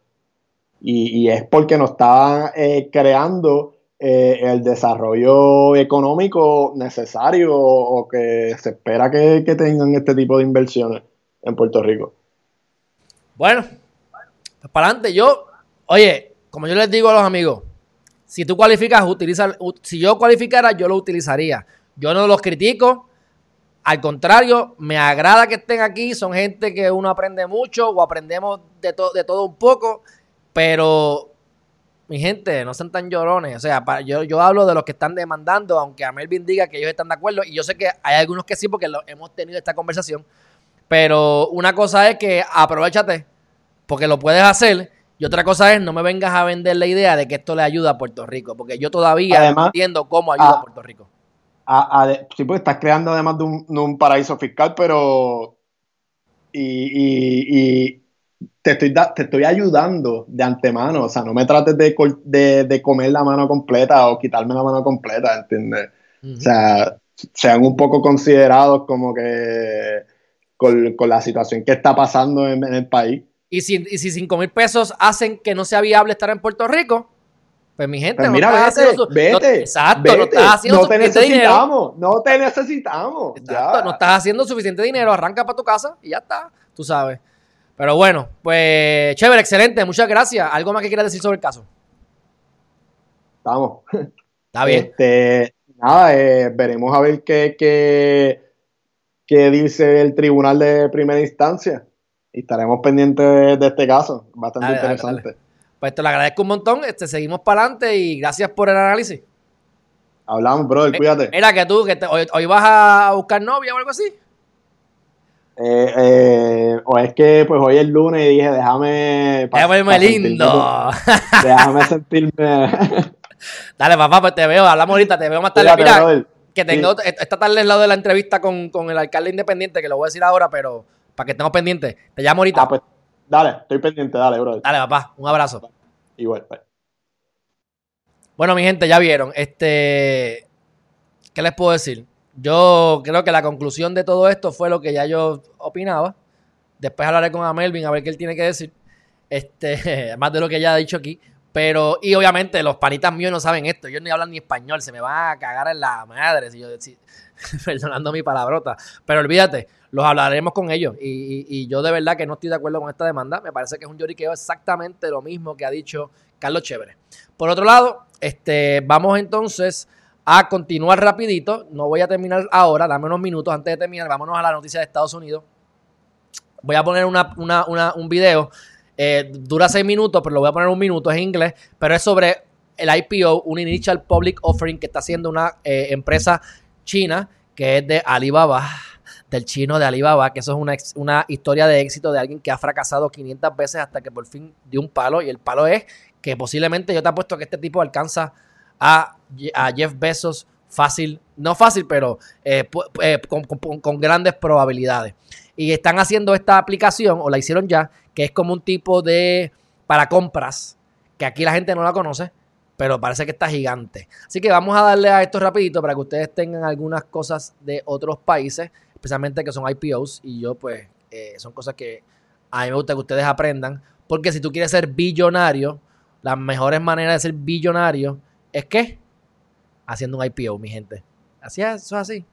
Y, es porque no estaban creando el desarrollo económico necesario o, que se espera que tengan este tipo de inversiones en Puerto Rico. Bueno, pues para adelante. Yo, oye, como yo les digo a los amigos, si tú cualificas, utiliza, si yo cualificara, yo lo utilizaría. Yo no los critico. Al contrario, me agrada que estén aquí. Son gente que uno aprende mucho o aprendemos de, de todo un poco. Pero, mi gente, no sean tan llorones. O sea, yo, yo hablo de los que están demandando, aunque a Melvin diga que ellos están de acuerdo. Y yo sé que hay algunos que sí, porque lo, hemos tenido esta conversación. Pero una cosa es que aprovechate, porque lo puedes hacer. Y otra cosa es, no me vengas a vender la idea de que esto le ayuda a Puerto Rico, porque yo todavía no entiendo cómo ayuda a, Puerto Rico. sí, pues estás creando además de un, paraíso fiscal, pero. Y, te, estoy te estoy ayudando de antemano. O sea, no me trates de, de, comer la mano completa o quitarme la mano completa, ¿entiendes? O sea, sean un poco considerados como que con, la situación que está pasando en, el país. Y si, y si 5 mil pesos hacen que no sea viable estar en Puerto Rico, pues mi gente, pues mira, no vete, haciendo, vete, exacto, no estás haciendo no te necesitamos, No te necesitamos. Exacto, no estás haciendo suficiente dinero, arranca para tu casa y ya está, tú sabes. Pero bueno, pues chévere, excelente, muchas gracias. ¿Algo más que quieras decir sobre el caso? Estamos. Está bien. Este, nada, eh, veremos a ver qué, qué, qué dice el tribunal de primera instancia. Y estaremos pendientes de, este caso. Bastante interesante. Pues te lo agradezco un montón. Este, seguimos para adelante y gracias por el análisis. Hablamos, brother, cuídate. Mira que tú, que hoy, vas a buscar novia o algo así. Eh, eh, o es que pues hoy es lunes y dije, déjame... Déjame lindo. déjame sentirme... Dale, papá, pues te veo, hablamos ahorita, te veo más tarde. Mira, que tengo esta tarde al lado de la entrevista con, el alcalde independiente, que lo voy a decir ahora, pero para que estemos pendientes. Te llamo ahorita. Ah, pues, dale, estoy pendiente, dale, bro. Dale, papá, un abrazo. Igual, pues. Bueno, mi gente, ya vieron. Este. ¿Qué les puedo decir? Yo creo que la conclusión de todo esto fue lo que ya yo opinaba. Después hablaré con Amelvin a ver qué él tiene que decir. Este, más de lo que ya ha dicho aquí. Pero, y obviamente los panitas míos no saben esto. Ellos ni hablan ni español. Se me va a cagar en la madre. Si yo, perdonando mi palabrota. Pero olvídate, los hablaremos con ellos. Y, yo de verdad que no estoy de acuerdo con esta demanda. Me parece que es un lloriqueo exactamente lo mismo que ha dicho Carlos Chévere. Por otro lado, este, vamos entonces a continuar rapidito. No voy a terminar ahora. Dame unos minutos antes de terminar. Vámonos a la noticia de Estados Unidos. Voy a poner una, un video eh, dura seis minutos, pero lo voy a poner un minuto, es en inglés, pero es sobre el IPO, un Initial Public Offering que está haciendo una eh, empresa china que es de Alibaba. del chino de Alibaba, que eso es una, una historia de éxito de alguien que ha fracasado 500 veces hasta que por fin dio un palo. Y el palo es que posiblemente yo te apuesto que este tipo alcanza a, a Jeff Bezos fácil, no fácil, pero eh, eh, con, grandes probabilidades. Y están haciendo esta aplicación, o la hicieron ya, que es como un tipo de para compras, que aquí la gente no la conoce, pero parece que está gigante. Así que vamos a darle a esto rapidito para que ustedes tengan algunas cosas de otros países, especialmente que son IPOs, y yo pues eh, son cosas que a mí me gusta que ustedes aprendan, porque si tú quieres ser billonario, las mejores maneras de ser billonario es que haciendo un IPO, mi gente. Así es, eso es así.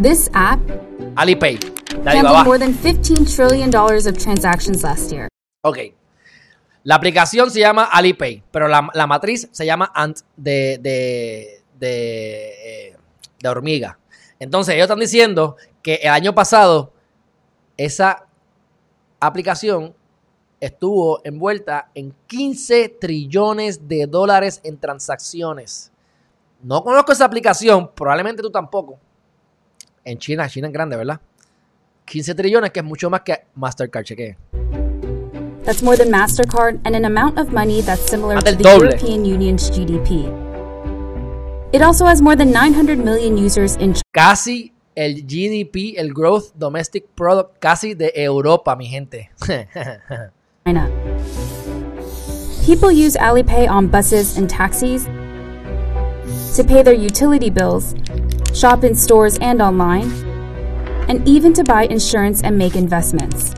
This app Alipay. handled more than 15 trillion dollars of transactions last year. Ok. La aplicación se llama Alipay, pero la, la matriz se llama Ant de, de, de, eh, de hormiga. Entonces, ellos están diciendo que el año pasado esa aplicación estuvo envuelta en 15 trillones de dólares en transacciones. No conozco esa aplicación, probablemente tú tampoco. En China, China es grande, ¿verdad? 15 trillones, que es mucho más que Mastercard, cheque. That's more than Mastercard and an amount of money that's similar to the doble. European Union's GDP. It also has more than 900 million users in Casi el GDP, el Growth Domestic Product, casi de Europa, mi gente. China. People use Alipay on buses and taxis to pay their utility bills, shop in stores and online, and even to buy insurance and make investments.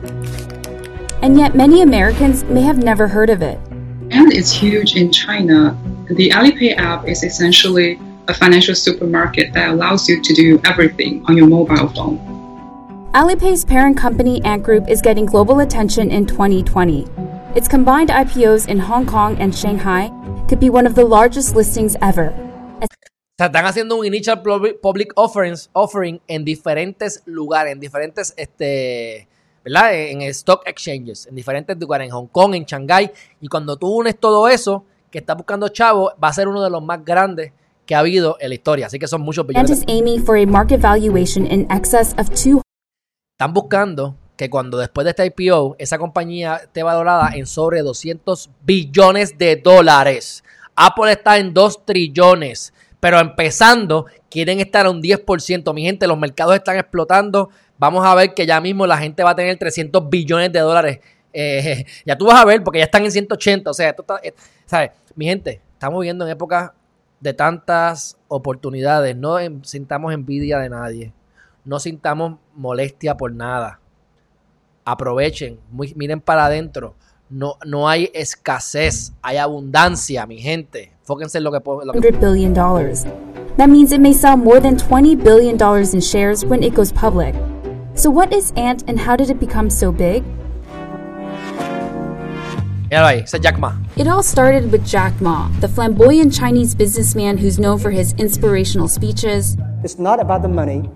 And yet, many Americans may have never heard of it. And it's huge in China. The Alipay app is essentially a financial supermarket that allows you to do everything on your mobile phone. Alipay's parent company Ant Group is getting global attention in 2020. Its combined IPOs in Hong Kong and Shanghai could be one of the largest listings ever. O sea, están haciendo un initial public offerings, offering en diferentes lugares, en diferentes, este, ¿verdad? En stock exchanges, en diferentes lugares, en Hong Kong, en Shanghai. Y cuando tú unes todo eso, que está buscando Chavo, va a ser uno de los más grandes que ha habido en la historia. Así que son muchos billones. Ant is aiming for a market valuation in excess of two Están buscando que cuando después de este IPO, esa compañía esté valorada en sobre 200 billones de dólares. Apple está en 2 trillones. Pero empezando, quieren estar a un 10%. Mi gente, los mercados están explotando. Vamos a ver que ya mismo la gente va a tener 300 billones de dólares. Eh, ya tú vas a ver, porque ya están en 180. O sea, esto está, eh, ¿sabes? Mi gente, estamos viviendo en épocas de tantas oportunidades. No sintamos envidia de nadie. No sintamos molestia por nada. Aprovechen, muy- miren para adentro. No, no hay escasez, hay abundancia, mi gente. Fóquense en lo que, po- lo que hundred billion dollars. That means it may sell more than twenty billion dollars in shares when it goes public. So what is Ant and how did it become so big? Míralo ahí, ese es Jack Ma. It all started with Jack Ma, the flamboyant Chinese businessman who's known for his inspirational speeches, It's not about the money,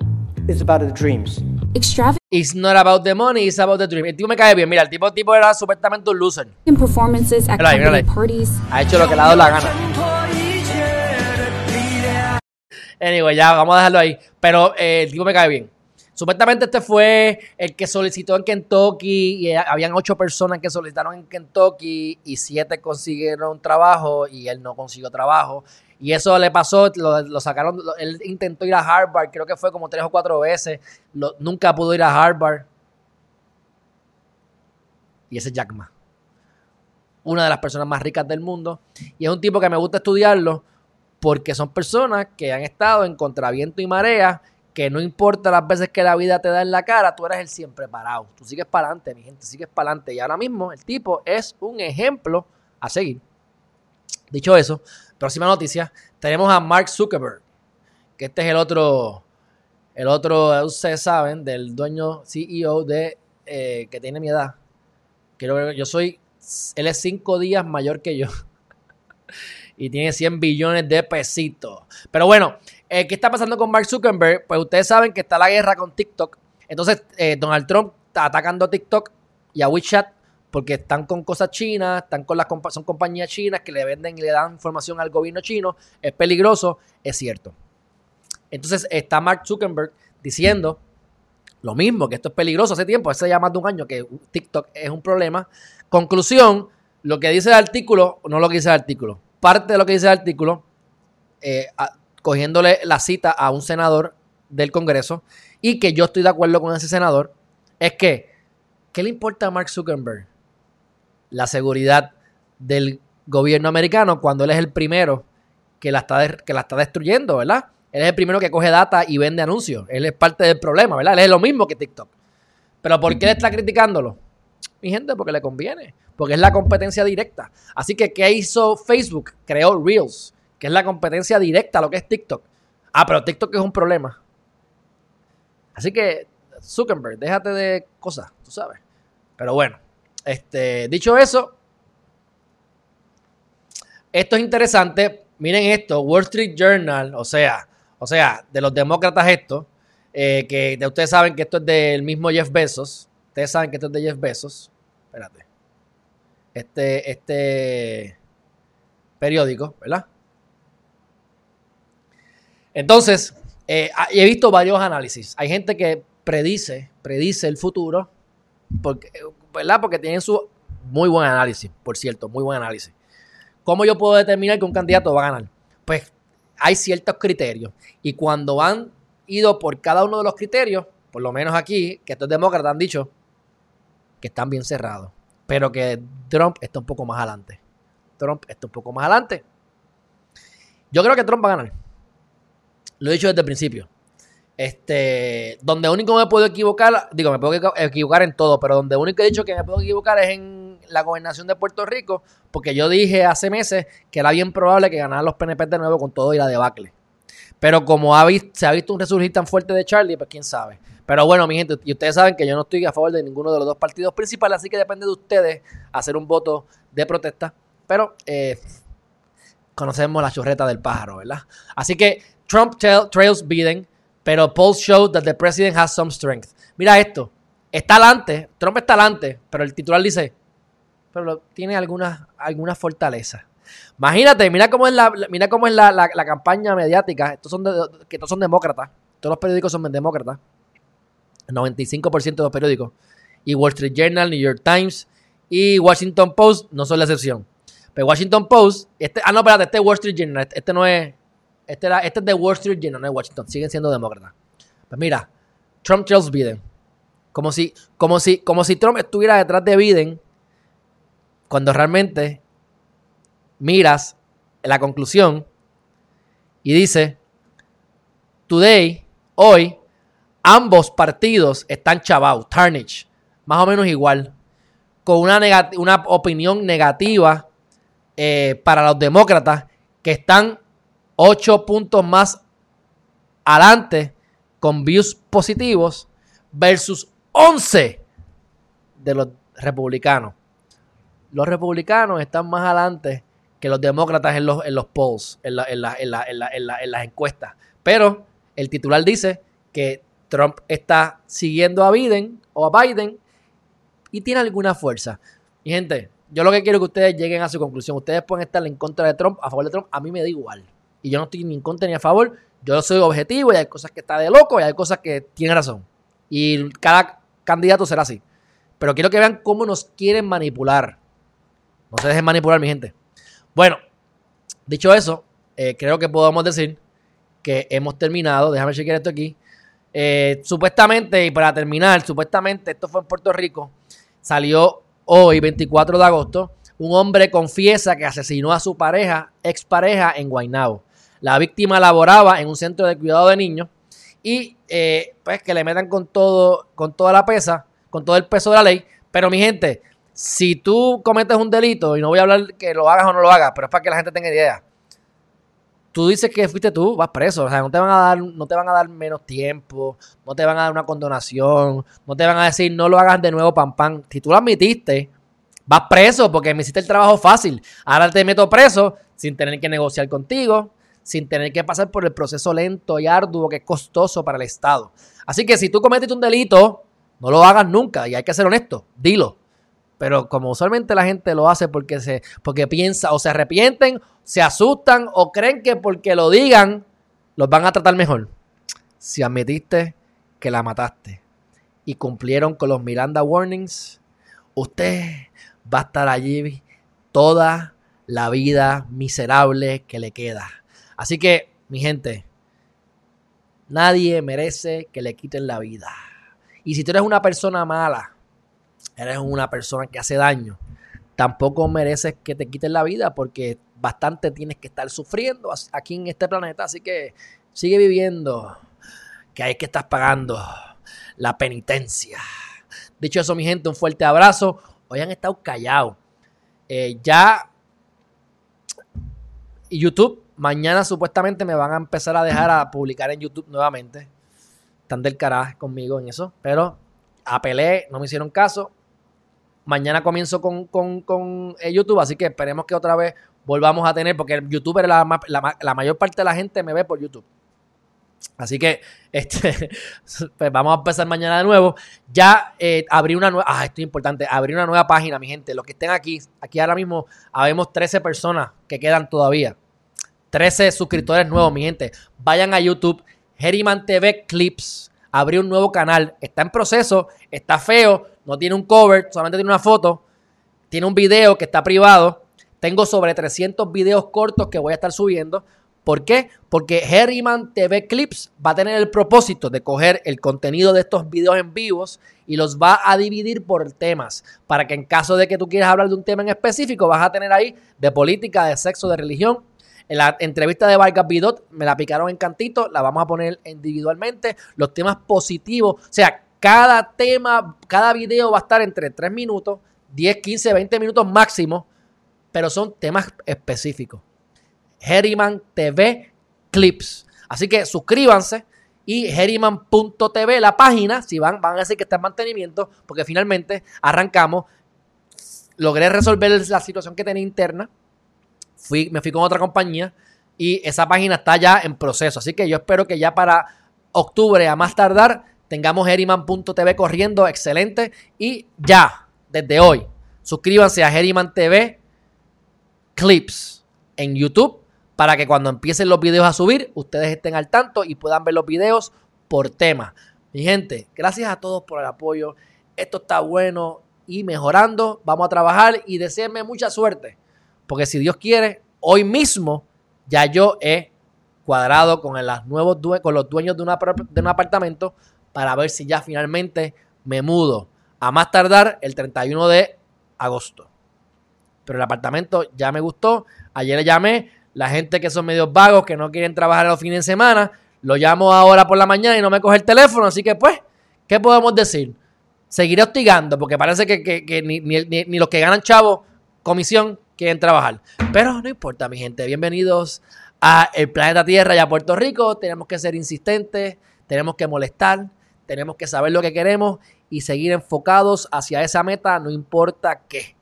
it's about the dreams. extravagant It's not about the money, it's about the dream. El tipo me cae bien. Mira, el tipo, el tipo era supuestamente un loser. performances at company ahí. parties, Ha hecho lo que le ha dado la gana. Anyway, ya, vamos a dejarlo ahí. Pero eh, el tipo me cae bien. Supuestamente este fue el que solicitó en Kentucky y eh, habían ocho personas que solicitaron en Kentucky y siete consiguieron trabajo y él no consiguió trabajo. Y eso le pasó, lo, sacaron, él intentó ir a Harvard, creo que fue como tres o cuatro veces, nunca pudo ir a Harvard. Y ese es Jack Ma una de las personas más ricas del mundo. Y es un tipo que me gusta estudiarlo porque son personas que han estado en contraviento y marea, que no importa las veces que la vida te da en la cara, tú eres el siempre parado. Tú sigues para adelante, mi gente, sigues para adelante. Y ahora mismo el tipo es un ejemplo a seguir. Dicho eso, próxima noticia, tenemos a Mark Zuckerberg, que este es el otro, el otro, ustedes saben, del dueño CEO de, eh, que tiene mi edad. Yo soy, él es cinco días mayor que yo. y tiene 100 billones de pesitos. Pero bueno, eh, ¿qué está pasando con Mark Zuckerberg? Pues ustedes saben que está la guerra con TikTok. Entonces, eh, Donald Trump está atacando a TikTok y a WeChat porque están con cosas chinas, están con las son compañías chinas que le venden y le dan información al gobierno chino. Es peligroso, es cierto. Entonces está Mark Zuckerberg diciendo lo mismo, que esto es peligroso hace tiempo, hace ya más de un año que TikTok es un problema. Conclusión, lo que dice el artículo, no lo que dice el artículo, parte de lo que dice el artículo, eh, cogiéndole la cita a un senador del Congreso, y que yo estoy de acuerdo con ese senador, es que, ¿qué le importa a Mark Zuckerberg? La seguridad del gobierno americano cuando él es el primero que la está, que la está destruyendo, ¿verdad? Él es el primero que coge data y vende anuncios. Él es parte del problema, ¿verdad? Él es lo mismo que TikTok. Pero ¿por qué está criticándolo? Mi gente, porque le conviene. Porque es la competencia directa. Así que, ¿qué hizo Facebook? Creó Reels, que es la competencia directa a lo que es TikTok. Ah, pero TikTok es un problema. Así que, Zuckerberg, déjate de cosas, tú sabes. Pero bueno, este, dicho eso, esto es interesante. Miren esto, Wall Street Journal, o sea, o sea, de los demócratas esto, eh, que de ustedes saben que esto es del mismo Jeff Bezos. Ustedes saben que esto es de Jeff Bezos. Espérate. Este, este periódico, ¿verdad? Entonces, eh, ah, he visto varios análisis. Hay gente que predice, predice el futuro, porque, ¿verdad? Porque tienen su muy buen análisis, por cierto, muy buen análisis. ¿Cómo yo puedo determinar que un candidato va a ganar? Pues hay ciertos criterios. Y cuando han ido por cada uno de los criterios, por lo menos aquí, que estos demócratas han dicho que están bien cerrados, pero que Trump está un poco más adelante. Trump está un poco más adelante. Yo creo que Trump va a ganar. Lo he dicho desde el principio. Este, donde único me puedo equivocar, digo, me puedo equivocar en todo, pero donde único he dicho que me puedo equivocar es en la gobernación de Puerto Rico, porque yo dije hace meses que era bien probable que ganaran los PNP de nuevo con todo y la debacle. Pero como ha se ha visto un resurgir tan fuerte de Charlie, pues quién sabe. Pero bueno, mi gente, y ustedes saben que yo no estoy a favor de ninguno de los dos partidos principales, así que depende de ustedes hacer un voto de protesta. Pero eh, conocemos la churreta del pájaro, ¿verdad? Así que Trump trails Biden pero polls show that the president has some strength. Mira esto. Está adelante, Trump está adelante, pero el titular dice, pero tiene alguna, alguna fortaleza. Imagínate, mira cómo es la, mira cómo es la, campaña mediática. Estos son que todos son demócratas. Todos los periódicos son demócratas. El 95% de los periódicos. Y Wall Street Journal, New York Times y Washington Post no son la excepción. Pero Washington Post, este, ah no, espérate, este es Wall Street Journal, este no es, este, este es de Wall Street Journal, no es Washington. Siguen siendo demócratas. Pues mira, Trump trails Biden. Como si, como, si, como si Trump estuviera detrás de Biden cuando realmente miras la conclusión y dice, today, hoy, ambos partidos están chavados, tarnish, más o menos igual, con una, una opinión negativa eh, para los demócratas que están 8 puntos más adelante con views positivos versus 11 de los republicanos. Los republicanos están más adelante que los demócratas en los, en los polls, en, en, en las encuestas. Pero el titular dice que Trump está siguiendo a Biden o a Biden y tiene alguna fuerza. Mi gente, yo lo que quiero es que ustedes lleguen a su conclusión. Ustedes pueden estar en contra de Trump, a favor de Trump. A mí me da igual. Y yo no estoy ni en contra ni a favor. Yo soy objetivo y hay cosas que está de loco y hay cosas que tienen razón. Y cada candidato será así. Pero quiero que vean cómo nos quieren manipular. No se dejen manipular, mi gente. Bueno, dicho eso, eh, creo que podemos decir que hemos terminado. Déjame chequear esto aquí. Eh, supuestamente, y para terminar, supuestamente, esto fue en Puerto Rico, salió hoy, 24 de agosto, un hombre confiesa que asesinó a su pareja, expareja, en Guaynabo. La víctima laboraba en un centro de cuidado de niños y eh, pues que le metan con todo, con toda la pesa, con todo el peso de la ley. Pero mi gente, si tú cometes un delito, y no voy a hablar que lo hagas o no lo hagas, pero es para que la gente tenga idea. Tú dices que fuiste tú, vas preso. O sea, no te van a dar, no te van a dar menos tiempo, no te van a dar una condonación, no te van a decir no lo hagas de nuevo, pam, pam. Si tú lo admitiste, vas preso porque me hiciste el trabajo fácil. Ahora te meto preso sin tener que negociar contigo, sin tener que pasar por el proceso lento y arduo que es costoso para el Estado. Así que si tú cometiste un delito, no lo hagas nunca y hay que ser honesto, dilo. Pero como usualmente la gente lo hace porque, se, porque piensa o se arrepienten, se asustan o creen que porque lo digan los van a tratar mejor. si admitiste que la mataste y cumplieron con los Miranda Warnings, usted va a estar allí toda la vida miserable que le queda. Así que, mi gente, nadie merece que le quiten la vida. Y si tú eres una persona mala, eres una persona que hace daño, tampoco mereces que te quiten la vida porque bastante tienes que estar sufriendo aquí en este planeta. Así que sigue viviendo, que hay que estar pagando la penitencia. Dicho eso, mi gente, un fuerte abrazo. Hoy han estado callados. Eh, ya YouTube, mañana supuestamente me van a empezar a dejar a publicar en YouTube nuevamente. Están del carajo conmigo en eso. Pero apelé, no me hicieron caso. Mañana comienzo con, eh, YouTube, así que esperemos que otra vez volvamos a tener, porque el youtuber, la, la, mayor parte de la gente me ve por YouTube. Así que este, pues vamos a empezar mañana de nuevo. Ya eh, abrí una nueva, ah, esto es importante, abrí una nueva página, mi gente. Los que estén aquí, aquí ahora mismo habemos 13 personas que quedan todavía. 13 suscriptores nuevos, mi gente. Vayan a YouTube, Herriman TV Clips. Abrí un nuevo canal. Está en proceso, está feo, no tiene un cover, solamente tiene una foto. Tiene un video que está privado. Tengo sobre 300 videos cortos que voy a estar subiendo. ¿Por qué? Porque Herriman TV Clips va a tener el propósito de coger el contenido de estos videos en vivos y los va a dividir por temas. Para que en caso de que tú quieras hablar de un tema en específico, vas a tener ahí de política, de sexo, de religión, la entrevista de Vargas Bidot me la picaron en cantito, la vamos a poner individualmente. Los temas positivos, o sea, cada tema, cada video va a estar entre 3 minutos, 10, 15, 20 minutos máximo, pero son temas específicos. Herriman TV Clips. Así que suscríbanse y herriman.tv, la página, si van, van a decir que está en mantenimiento, porque finalmente arrancamos. Logré resolver la situación que tenía interna fui, me fui con otra compañía y esa página está ya en proceso. Así que yo espero que ya para octubre, a más tardar, tengamos Heriman.tv corriendo, excelente. Y ya, desde hoy, suscríbanse a Heriman TV Clips en YouTube para que cuando empiecen los videos a subir, ustedes estén al tanto y puedan ver los videos por tema. Mi gente, gracias a todos por el apoyo. Esto está bueno y mejorando. Vamos a trabajar y deseenme mucha suerte. Porque si Dios quiere, hoy mismo ya yo he cuadrado con, los nuevos con los dueños de, un apartamento para ver si ya finalmente me mudo. A más tardar el 31 de agosto. Pero el apartamento ya me gustó. Ayer le llamé. La gente que son medios vagos, que no quieren trabajar los fines de semana, lo llamo ahora por la mañana y no me coge el teléfono. Así que, pues, ¿qué podemos decir? Seguiré hostigando, porque parece que, ni, ni, los que ganan chavo comisión quieren trabajar. Pero no importa, mi gente. Bienvenidos a el planeta Tierra y a Puerto Rico. Tenemos que ser insistentes, tenemos que molestar, tenemos que saber lo que queremos y seguir enfocados hacia esa meta, no importa qué.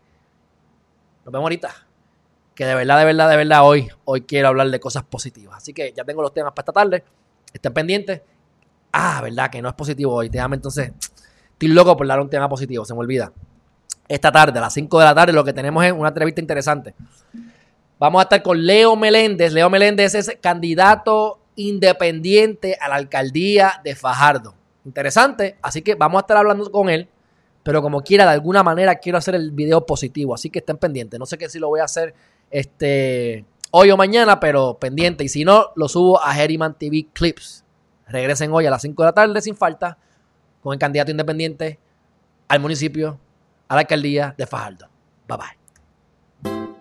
Nos vemos ahorita. Que de verdad, de verdad, de verdad, hoy, hoy quiero hablar de cosas positivas. Así que ya tengo los temas para esta tarde. Estén pendientes. Ah, verdad que no es positivo hoy. Déjame entonces. Estoy loco por dar un tema positivo, se me olvida esta tarde, a las 5 de la tarde, lo que tenemos es una entrevista interesante. Vamos a estar con Leo Meléndez. Leo Meléndez es candidato independiente a la alcaldía de Fajardo. Interesante, así que vamos a estar hablando con él, pero como quiera, de alguna manera quiero hacer el video positivo, así que estén pendientes. No sé qué si lo voy a hacer este, hoy o mañana, pero pendiente. Y si no, lo subo a Herriman TV Clips. Regresen hoy a las 5 de la tarde sin falta con el candidato independiente al municipio a la alcaldía de Fajardo. Bye bye.